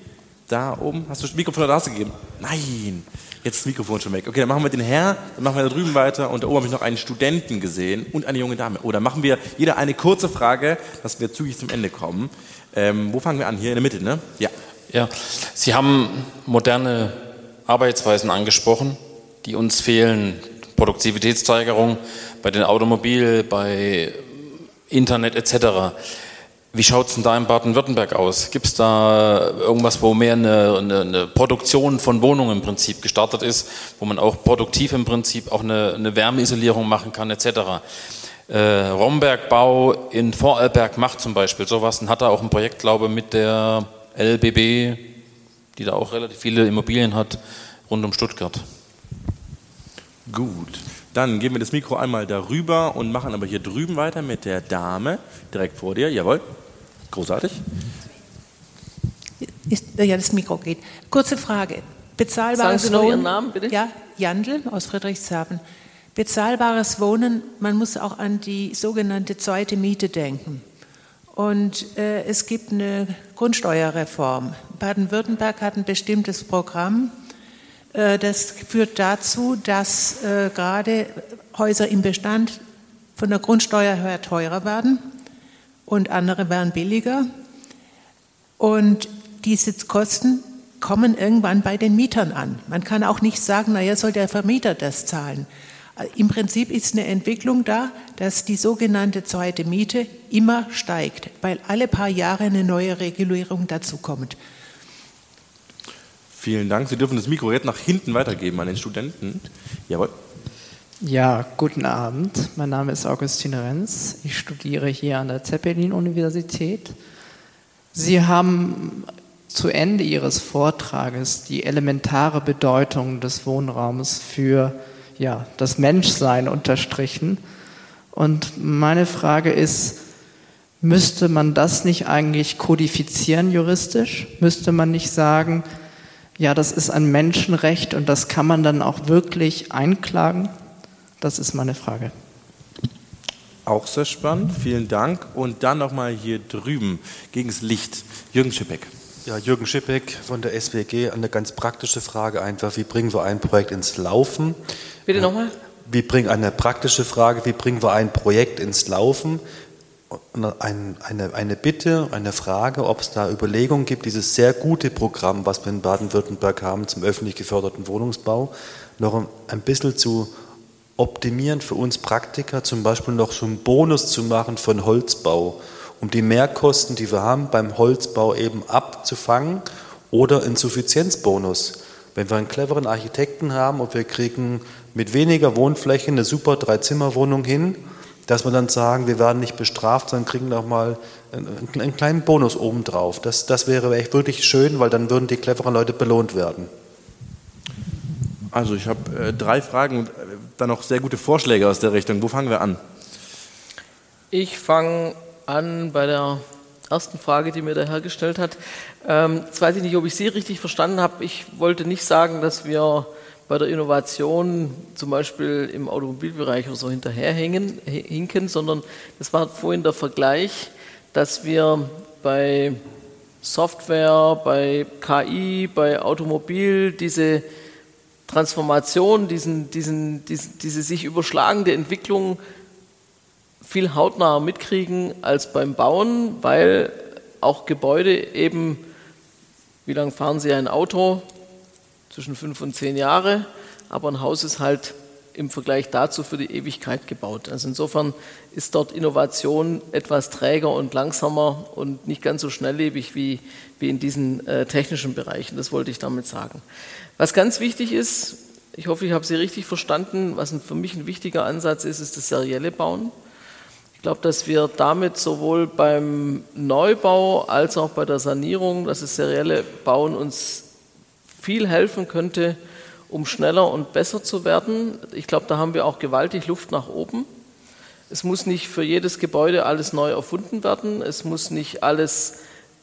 Da oben. Hast du das Mikrofon oder hast gegeben? Nein. Jetzt das Mikrofon schon weg. Okay, dann machen wir den Herr, dann machen wir da drüben weiter und da oben habe ich noch einen Studenten gesehen und eine junge Dame. Oder machen wir jeder eine kurze Frage, dass wir zügig zum Ende kommen. Ähm, wo fangen wir an? Hier in der Mitte, ne? Ja. Ja, Sie haben moderne Arbeitsweisen angesprochen, die uns fehlen. Produktivitätssteigerung bei den Automobil, bei Internet etc. Wie schaut es denn da in Baden-Württemberg aus? Gibt es da irgendwas, wo mehr eine, eine, eine, Produktion von Wohnungen im Prinzip gestartet ist, wo man auch produktiv im Prinzip auch eine, eine Wärmeisolierung machen kann etc.? Äh, Rombergbau in Vorarlberg macht zum Beispiel sowas und hat da auch ein Projekt, glaube ich, mit der LBB, die da auch relativ viele Immobilien hat, rund um Stuttgart. Gut, dann geben wir das Mikro einmal darüber und machen aber hier drüben weiter mit der Dame direkt vor dir. Jawohl, großartig. Ist, ja, das Mikro geht. Kurze Frage. Bezahlbares Sagen Sie noch Ihren Namen, bitte. Ja, Jandl aus Friedrichshafen. Bezahlbares Wohnen, man muss auch an die sogenannte zweite Miete denken. Und äh, es gibt eine Grundsteuerreform. Baden-Württemberg hat ein bestimmtes Programm. Äh, das führt dazu, dass äh, gerade Häuser im Bestand von der Grundsteuer her teurer werden und andere werden billiger. Und diese Kosten kommen irgendwann bei den Mietern an. Man kann auch nicht sagen, naja, soll der Vermieter das zahlen. Im Prinzip ist eine Entwicklung da, dass die sogenannte zweite Miete immer steigt, weil alle paar Jahre eine neue Regulierung dazukommt. Vielen Dank. Sie dürfen das Mikro jetzt nach hinten weitergeben an den Studenten. Jawohl. Ja, guten Abend. Mein Name ist Augustine Renz. Ich studiere hier an der Zeppelin-Universität. Sie haben zu Ende Ihres Vortrages die elementare Bedeutung des Wohnraums für ja, das Menschsein unterstrichen. Und meine Frage ist, müsste man das nicht eigentlich kodifizieren juristisch? Müsste man nicht sagen, ja, das ist ein Menschenrecht und das kann man dann auch wirklich einklagen? Das ist meine Frage. Auch sehr spannend, vielen Dank. Und dann nochmal hier drüben gegen das Licht, Jürgen Schippeck. Ja, Jürgen Schippeck von der SWG. Eine ganz praktische Frage einfach, wie bringen wir ein Projekt ins Laufen? Bitte nochmal. Wie bringen eine praktische Frage, wie bringen wir ein Projekt ins Laufen? Ein, eine, eine Bitte, eine Frage, ob es da Überlegungen gibt, dieses sehr gute Programm, was wir in Baden-Württemberg haben zum öffentlich geförderten Wohnungsbau, noch ein bisschen zu optimieren für uns Praktiker, zum Beispiel noch so einen Bonus zu machen von Holzbau um die Mehrkosten, die wir haben beim Holzbau eben abzufangen oder einen Suffizienzbonus. Wenn wir einen cleveren Architekten haben und wir kriegen mit weniger Wohnfläche eine super Dreizimmerwohnung hin, dass wir dann sagen, wir werden nicht bestraft, sondern kriegen nochmal einen, einen kleinen Bonus obendrauf. Das, das wäre echt wirklich schön, weil dann würden die cleveren Leute belohnt werden. Also ich habe äh, drei Fragen dann noch sehr gute Vorschläge aus der Richtung. Wo fangen wir an? Ich fange an bei der ersten Frage, die mir der Herr gestellt hat. Ähm, jetzt weiß ich nicht, ob ich Sie richtig verstanden habe. Ich wollte nicht sagen, dass wir bei der Innovation zum Beispiel im Automobilbereich oder so hinterherhängen, hinken, sondern das war vorhin der Vergleich, dass wir bei Software, bei KI, bei Automobil diese Transformation, diesen, diesen, diesen, diese sich überschlagende Entwicklung viel hautnah mitkriegen als beim Bauen, weil auch Gebäude eben, wie lange fahren Sie ein Auto? Zwischen fünf und zehn Jahre, aber ein Haus ist halt im Vergleich dazu für die Ewigkeit gebaut. Also insofern ist dort Innovation etwas träger und langsamer und nicht ganz so schnelllebig wie, wie in diesen äh, technischen Bereichen. Das wollte ich damit sagen. Was ganz wichtig ist, ich hoffe, ich habe Sie richtig verstanden, was für mich ein wichtiger Ansatz ist, ist das serielle Bauen. Ich glaube, dass wir damit sowohl beim Neubau als auch bei der Sanierung, dass das serielle Bauen uns viel helfen könnte, um schneller und besser zu werden. Ich glaube, da haben wir auch gewaltig Luft nach oben. Es muss nicht für jedes Gebäude alles neu erfunden werden. Es muss nicht alles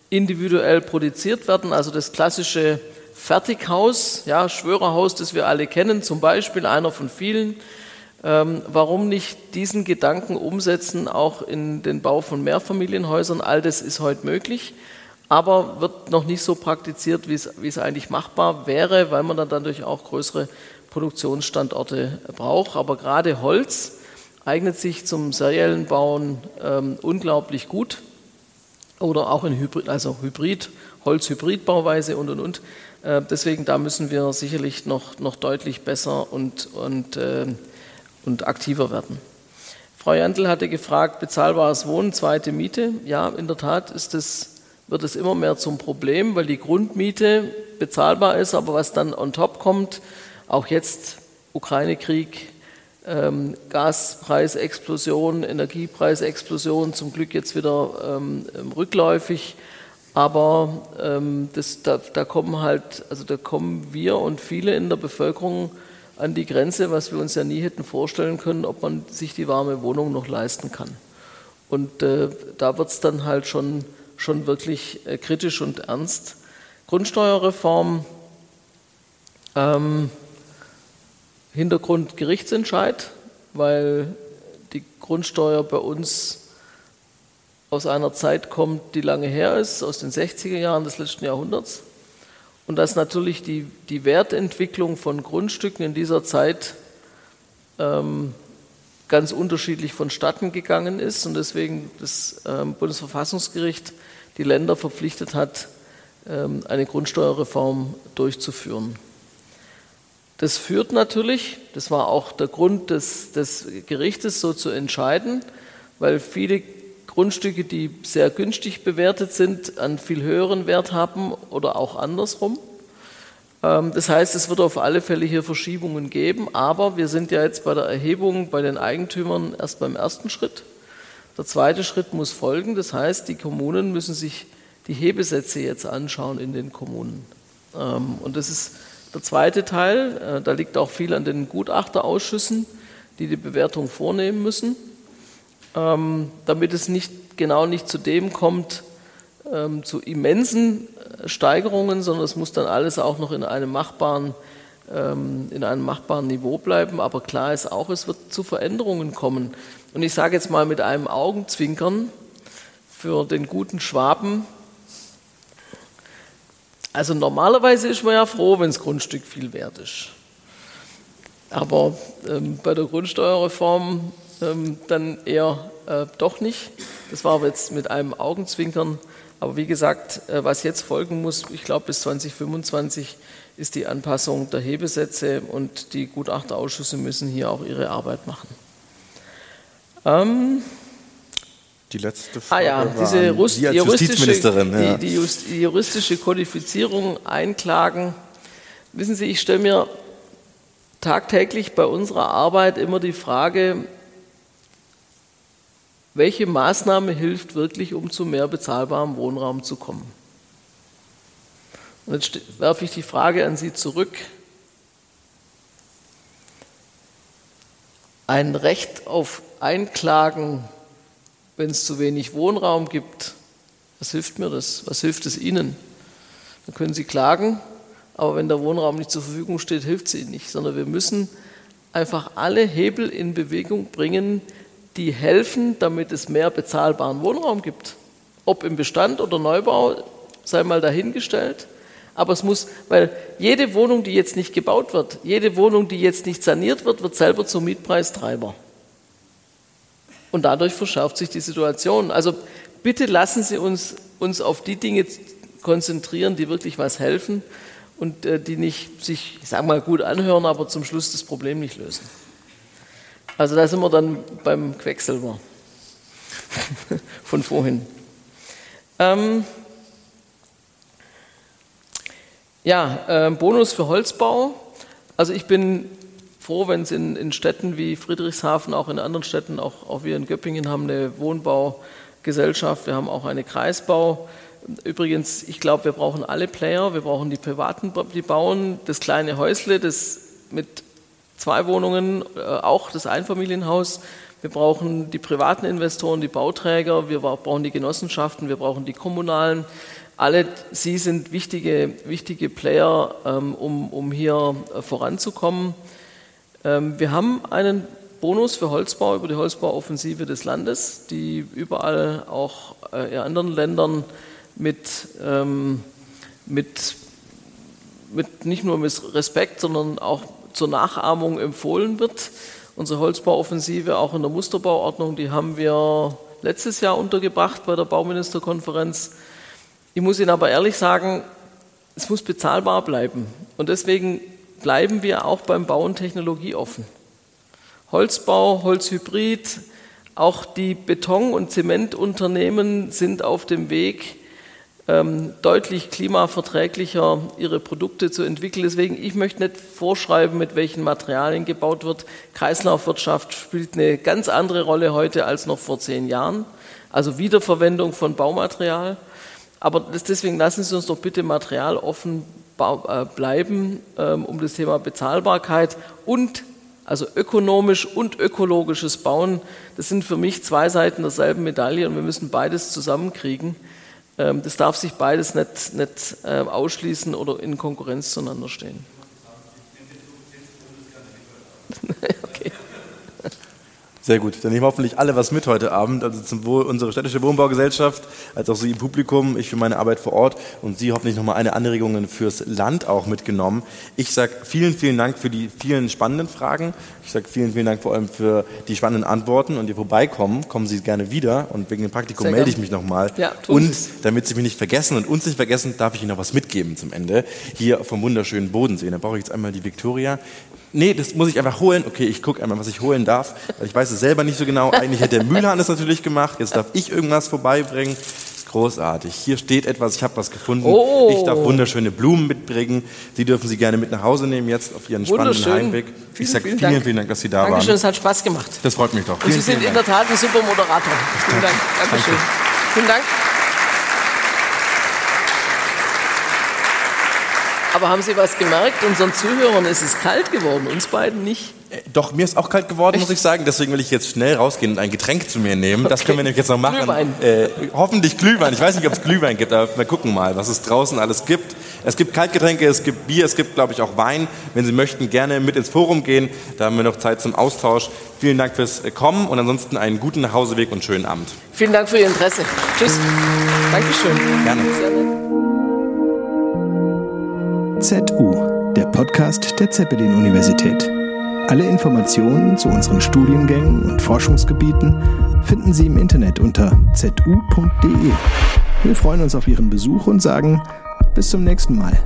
individuell produziert werden. Also das klassische Fertighaus, ja, Schwörerhaus, das wir alle kennen, zum Beispiel einer von vielen, ähm, warum nicht diesen Gedanken umsetzen, auch in den Bau von Mehrfamilienhäusern? All das ist heute möglich, aber wird noch nicht so praktiziert, wie es, wie es eigentlich machbar wäre, weil man dann dadurch auch größere Produktionsstandorte braucht. Aber gerade Holz eignet sich zum seriellen Bauen ähm, unglaublich gut oder auch in Hybrid, also Hybrid, Holz-Hybrid-Bauweise und und und. Äh, deswegen da müssen wir sicherlich noch, noch deutlich besser und, und äh, und aktiver werden. Frau Jandl hatte gefragt, bezahlbares Wohnen, zweite Miete. Ja, in der Tat ist es, wird es immer mehr zum Problem, weil die Grundmiete bezahlbar ist, aber was dann on top kommt, auch jetzt Ukraine-Krieg, ähm, Gaspreisexplosion, Energiepreisexplosion, zum Glück jetzt wieder ähm, rückläufig. Aber ähm, das, da, da, kommen halt, also da kommen wir und viele in der Bevölkerung an die Grenze, was wir uns ja nie hätten vorstellen können, ob man sich die warme Wohnung noch leisten kann. Und äh, da wird es dann halt schon, schon wirklich äh, kritisch und ernst. Grundsteuerreform, ähm, Hintergrund Gerichtsentscheid, weil die Grundsteuer bei uns aus einer Zeit kommt, die lange her ist, aus den 60er Jahren des letzten Jahrhunderts und dass natürlich die, die Wertentwicklung von Grundstücken in dieser Zeit ähm, ganz unterschiedlich vonstatten gegangen ist und deswegen das ähm, Bundesverfassungsgericht die Länder verpflichtet hat, ähm, eine Grundsteuerreform durchzuführen. Das führt natürlich, das war auch der Grund des, des Gerichtes, so zu entscheiden, weil viele Grundstücke, die sehr günstig bewertet sind, einen viel höheren Wert haben oder auch andersrum. Ähm, das heißt, es wird auf alle Fälle hier Verschiebungen geben, aber wir sind ja jetzt bei der Erhebung bei den Eigentümern erst beim ersten Schritt. Der zweite Schritt muss folgen, das heißt, die Kommunen müssen sich die Hebesätze jetzt anschauen in den Kommunen. Ähm, und das ist der zweite Teil, äh, da liegt auch viel an den Gutachterausschüssen, die die Bewertung vornehmen müssen. Ähm, damit es nicht genau nicht zu dem kommt, ähm, zu immensen äh, Steigerungen, sondern es muss dann alles auch noch in einem machbaren in einem machbaren Niveau bleiben. Aber klar ist auch, es wird zu Veränderungen kommen. Und ich sage jetzt mal mit einem Augenzwinkern für den guten Schwaben. Also normalerweise ist man ja froh, wenn das Grundstück viel wert ist. Aber ähm, bei der Grundsteuerreform ähm, dann eher äh, doch nicht. Das war jetzt mit einem Augenzwinkern. Aber wie gesagt, äh, was jetzt folgen muss, ich glaube bis 2025 ist die Anpassung der Hebesätze und die Gutachterausschüsse müssen hier auch ihre Arbeit machen. Ähm, die letzte Frage. Ah ja, diese Rust, die juristische, ja. die, die, Just, die juristische Kodifizierung, Einklagen. Wissen Sie, ich stelle mir tagtäglich bei unserer Arbeit immer die Frage, welche Maßnahme hilft wirklich, um zu mehr bezahlbarem Wohnraum zu kommen? Und jetzt werfe ich die Frage an Sie zurück. Ein Recht auf Einklagen, wenn es zu wenig Wohnraum gibt, Was hilft mir das? Was hilft es Ihnen? Dann können Sie klagen, aber wenn der Wohnraum nicht zur Verfügung steht, hilft es Ihnen nicht, sondern wir müssen einfach alle Hebel in Bewegung bringen, die helfen, damit es mehr bezahlbaren Wohnraum gibt. Ob im Bestand oder Neubau, sei mal dahingestellt. Aber es muss, weil jede Wohnung, die jetzt nicht gebaut wird, jede Wohnung, die jetzt nicht saniert wird, wird selber zum Mietpreistreiber. Und dadurch verschärft sich die Situation. Also bitte lassen Sie uns, uns auf die Dinge konzentrieren, die wirklich was helfen und äh, die nicht sich, ich sage mal, gut anhören, aber zum Schluss das Problem nicht lösen. Also da sind wir dann beim Quecksilber von vorhin. Ähm, ja, äh, Bonus für Holzbau. Also ich bin froh, wenn es in, in, Städten wie Friedrichshafen, auch in anderen Städten, auch, auch wir in Göppingen haben eine Wohnbaugesellschaft, wir haben auch eine Kreisbau. Übrigens, ich glaube, wir brauchen alle Player. Wir brauchen die Privaten, die bauen, das kleine Häusle, das mit zwei Wohnungen, äh, auch das Einfamilienhaus. Wir brauchen die privaten Investoren, die Bauträger, wir brauchen die Genossenschaften, wir brauchen die kommunalen. Alle sie sind wichtige, wichtige Player, ähm, um, um hier äh, voranzukommen. Ähm, wir haben einen Bonus für Holzbau über die Holzbauoffensive des Landes, die überall auch äh, in anderen Ländern mit, ähm, mit, mit nicht nur mit Respekt, sondern auch zur Nachahmung empfohlen wird. Unsere Holzbauoffensive, auch in der Musterbauordnung, die haben wir letztes Jahr untergebracht bei der Bauministerkonferenz. Ich muss Ihnen aber ehrlich sagen, es muss bezahlbar bleiben. Und deswegen bleiben wir auch beim Bauen Technologie offen. Holzbau, Holzhybrid, auch die Beton- und Zementunternehmen sind auf dem Weg, ähm, deutlich klimaverträglicher ihre Produkte zu entwickeln. Deswegen, ich möchte nicht vorschreiben, mit welchen Materialien gebaut wird. Kreislaufwirtschaft spielt eine ganz andere Rolle heute als noch vor zehn Jahren. Also Wiederverwendung von Baumaterial. Aber deswegen lassen Sie uns doch bitte materialoffen äh, bleiben, ähm, um das Thema Bezahlbarkeit und also ökonomisch und ökologisches Bauen, das sind für mich zwei Seiten derselben Medaille und wir müssen beides zusammenkriegen. Ähm, das darf sich beides nicht, nicht äh, ausschließen oder in Konkurrenz zueinander stehen. okay. Sehr gut. Dann nehmen hoffentlich alle was mit heute Abend, also zum Wohl unserer städtische Wohnbaugesellschaft, als auch Sie im Publikum, ich für meine Arbeit vor Ort und Sie hoffentlich nochmal eine Anregung fürs Land auch mitgenommen. Ich sage vielen, vielen Dank für die vielen spannenden Fragen. Ich sage vielen, vielen Dank vor allem für die spannenden Antworten und ihr vorbeikommen, kommen Sie gerne wieder und wegen dem Praktikum Sehr melde ich mich nochmal. Ja, und damit Sie mich nicht vergessen und uns nicht vergessen, darf ich Ihnen noch was mitgeben zum Ende. Hier vom wunderschönen Bodensee. Da brauche ich jetzt einmal die Victoria. Nee, das muss ich einfach holen. Okay, ich gucke einmal, was ich holen darf. Weil ich weiß es selber nicht so genau. Eigentlich hätte der Mühlhahn das natürlich gemacht. Jetzt darf ich irgendwas vorbeibringen. Großartig. Hier steht etwas, ich habe was gefunden. Oh. Ich darf wunderschöne Blumen mitbringen. Sie dürfen sie gerne mit nach Hause nehmen jetzt auf Ihren spannenden Heimweg. Vielen, ich sage vielen, vielen, vielen, Dank, dass Sie da Dankeschön, waren. Dankeschön, es hat Spaß gemacht. Das freut mich doch. Und vielen, Sie sind in der Tat ein super Moderator. Vielen Dank. Dankeschön. Danke. Vielen Dank. Aber haben Sie was gemerkt? Unseren Zuhörern ist es kalt geworden, uns beiden nicht. Äh, doch, mir ist auch kalt geworden, Echt? muss ich sagen. Deswegen will ich jetzt schnell rausgehen und ein Getränk zu mir nehmen. Okay. Das können wir nämlich jetzt noch machen. Glühwein. Äh, hoffentlich Glühwein. Ich weiß nicht, ob es Glühwein gibt, aber wir gucken mal, was es draußen alles gibt. Es gibt Kaltgetränke, es gibt Bier, es gibt, glaube ich, auch Wein. Wenn Sie möchten, gerne mit ins Forum gehen. Da haben wir noch Zeit zum Austausch. Vielen Dank fürs Kommen und ansonsten einen guten Nachhauseweg und schönen Abend. Vielen Dank für Ihr Interesse. Tschüss. Dankeschön. Gerne. ZU, der Podcast der Zeppelin-Universität. Alle Informationen zu unseren Studiengängen und Forschungsgebieten finden Sie im Internet unter zu.de. Wir freuen uns auf Ihren Besuch und sagen bis zum nächsten Mal.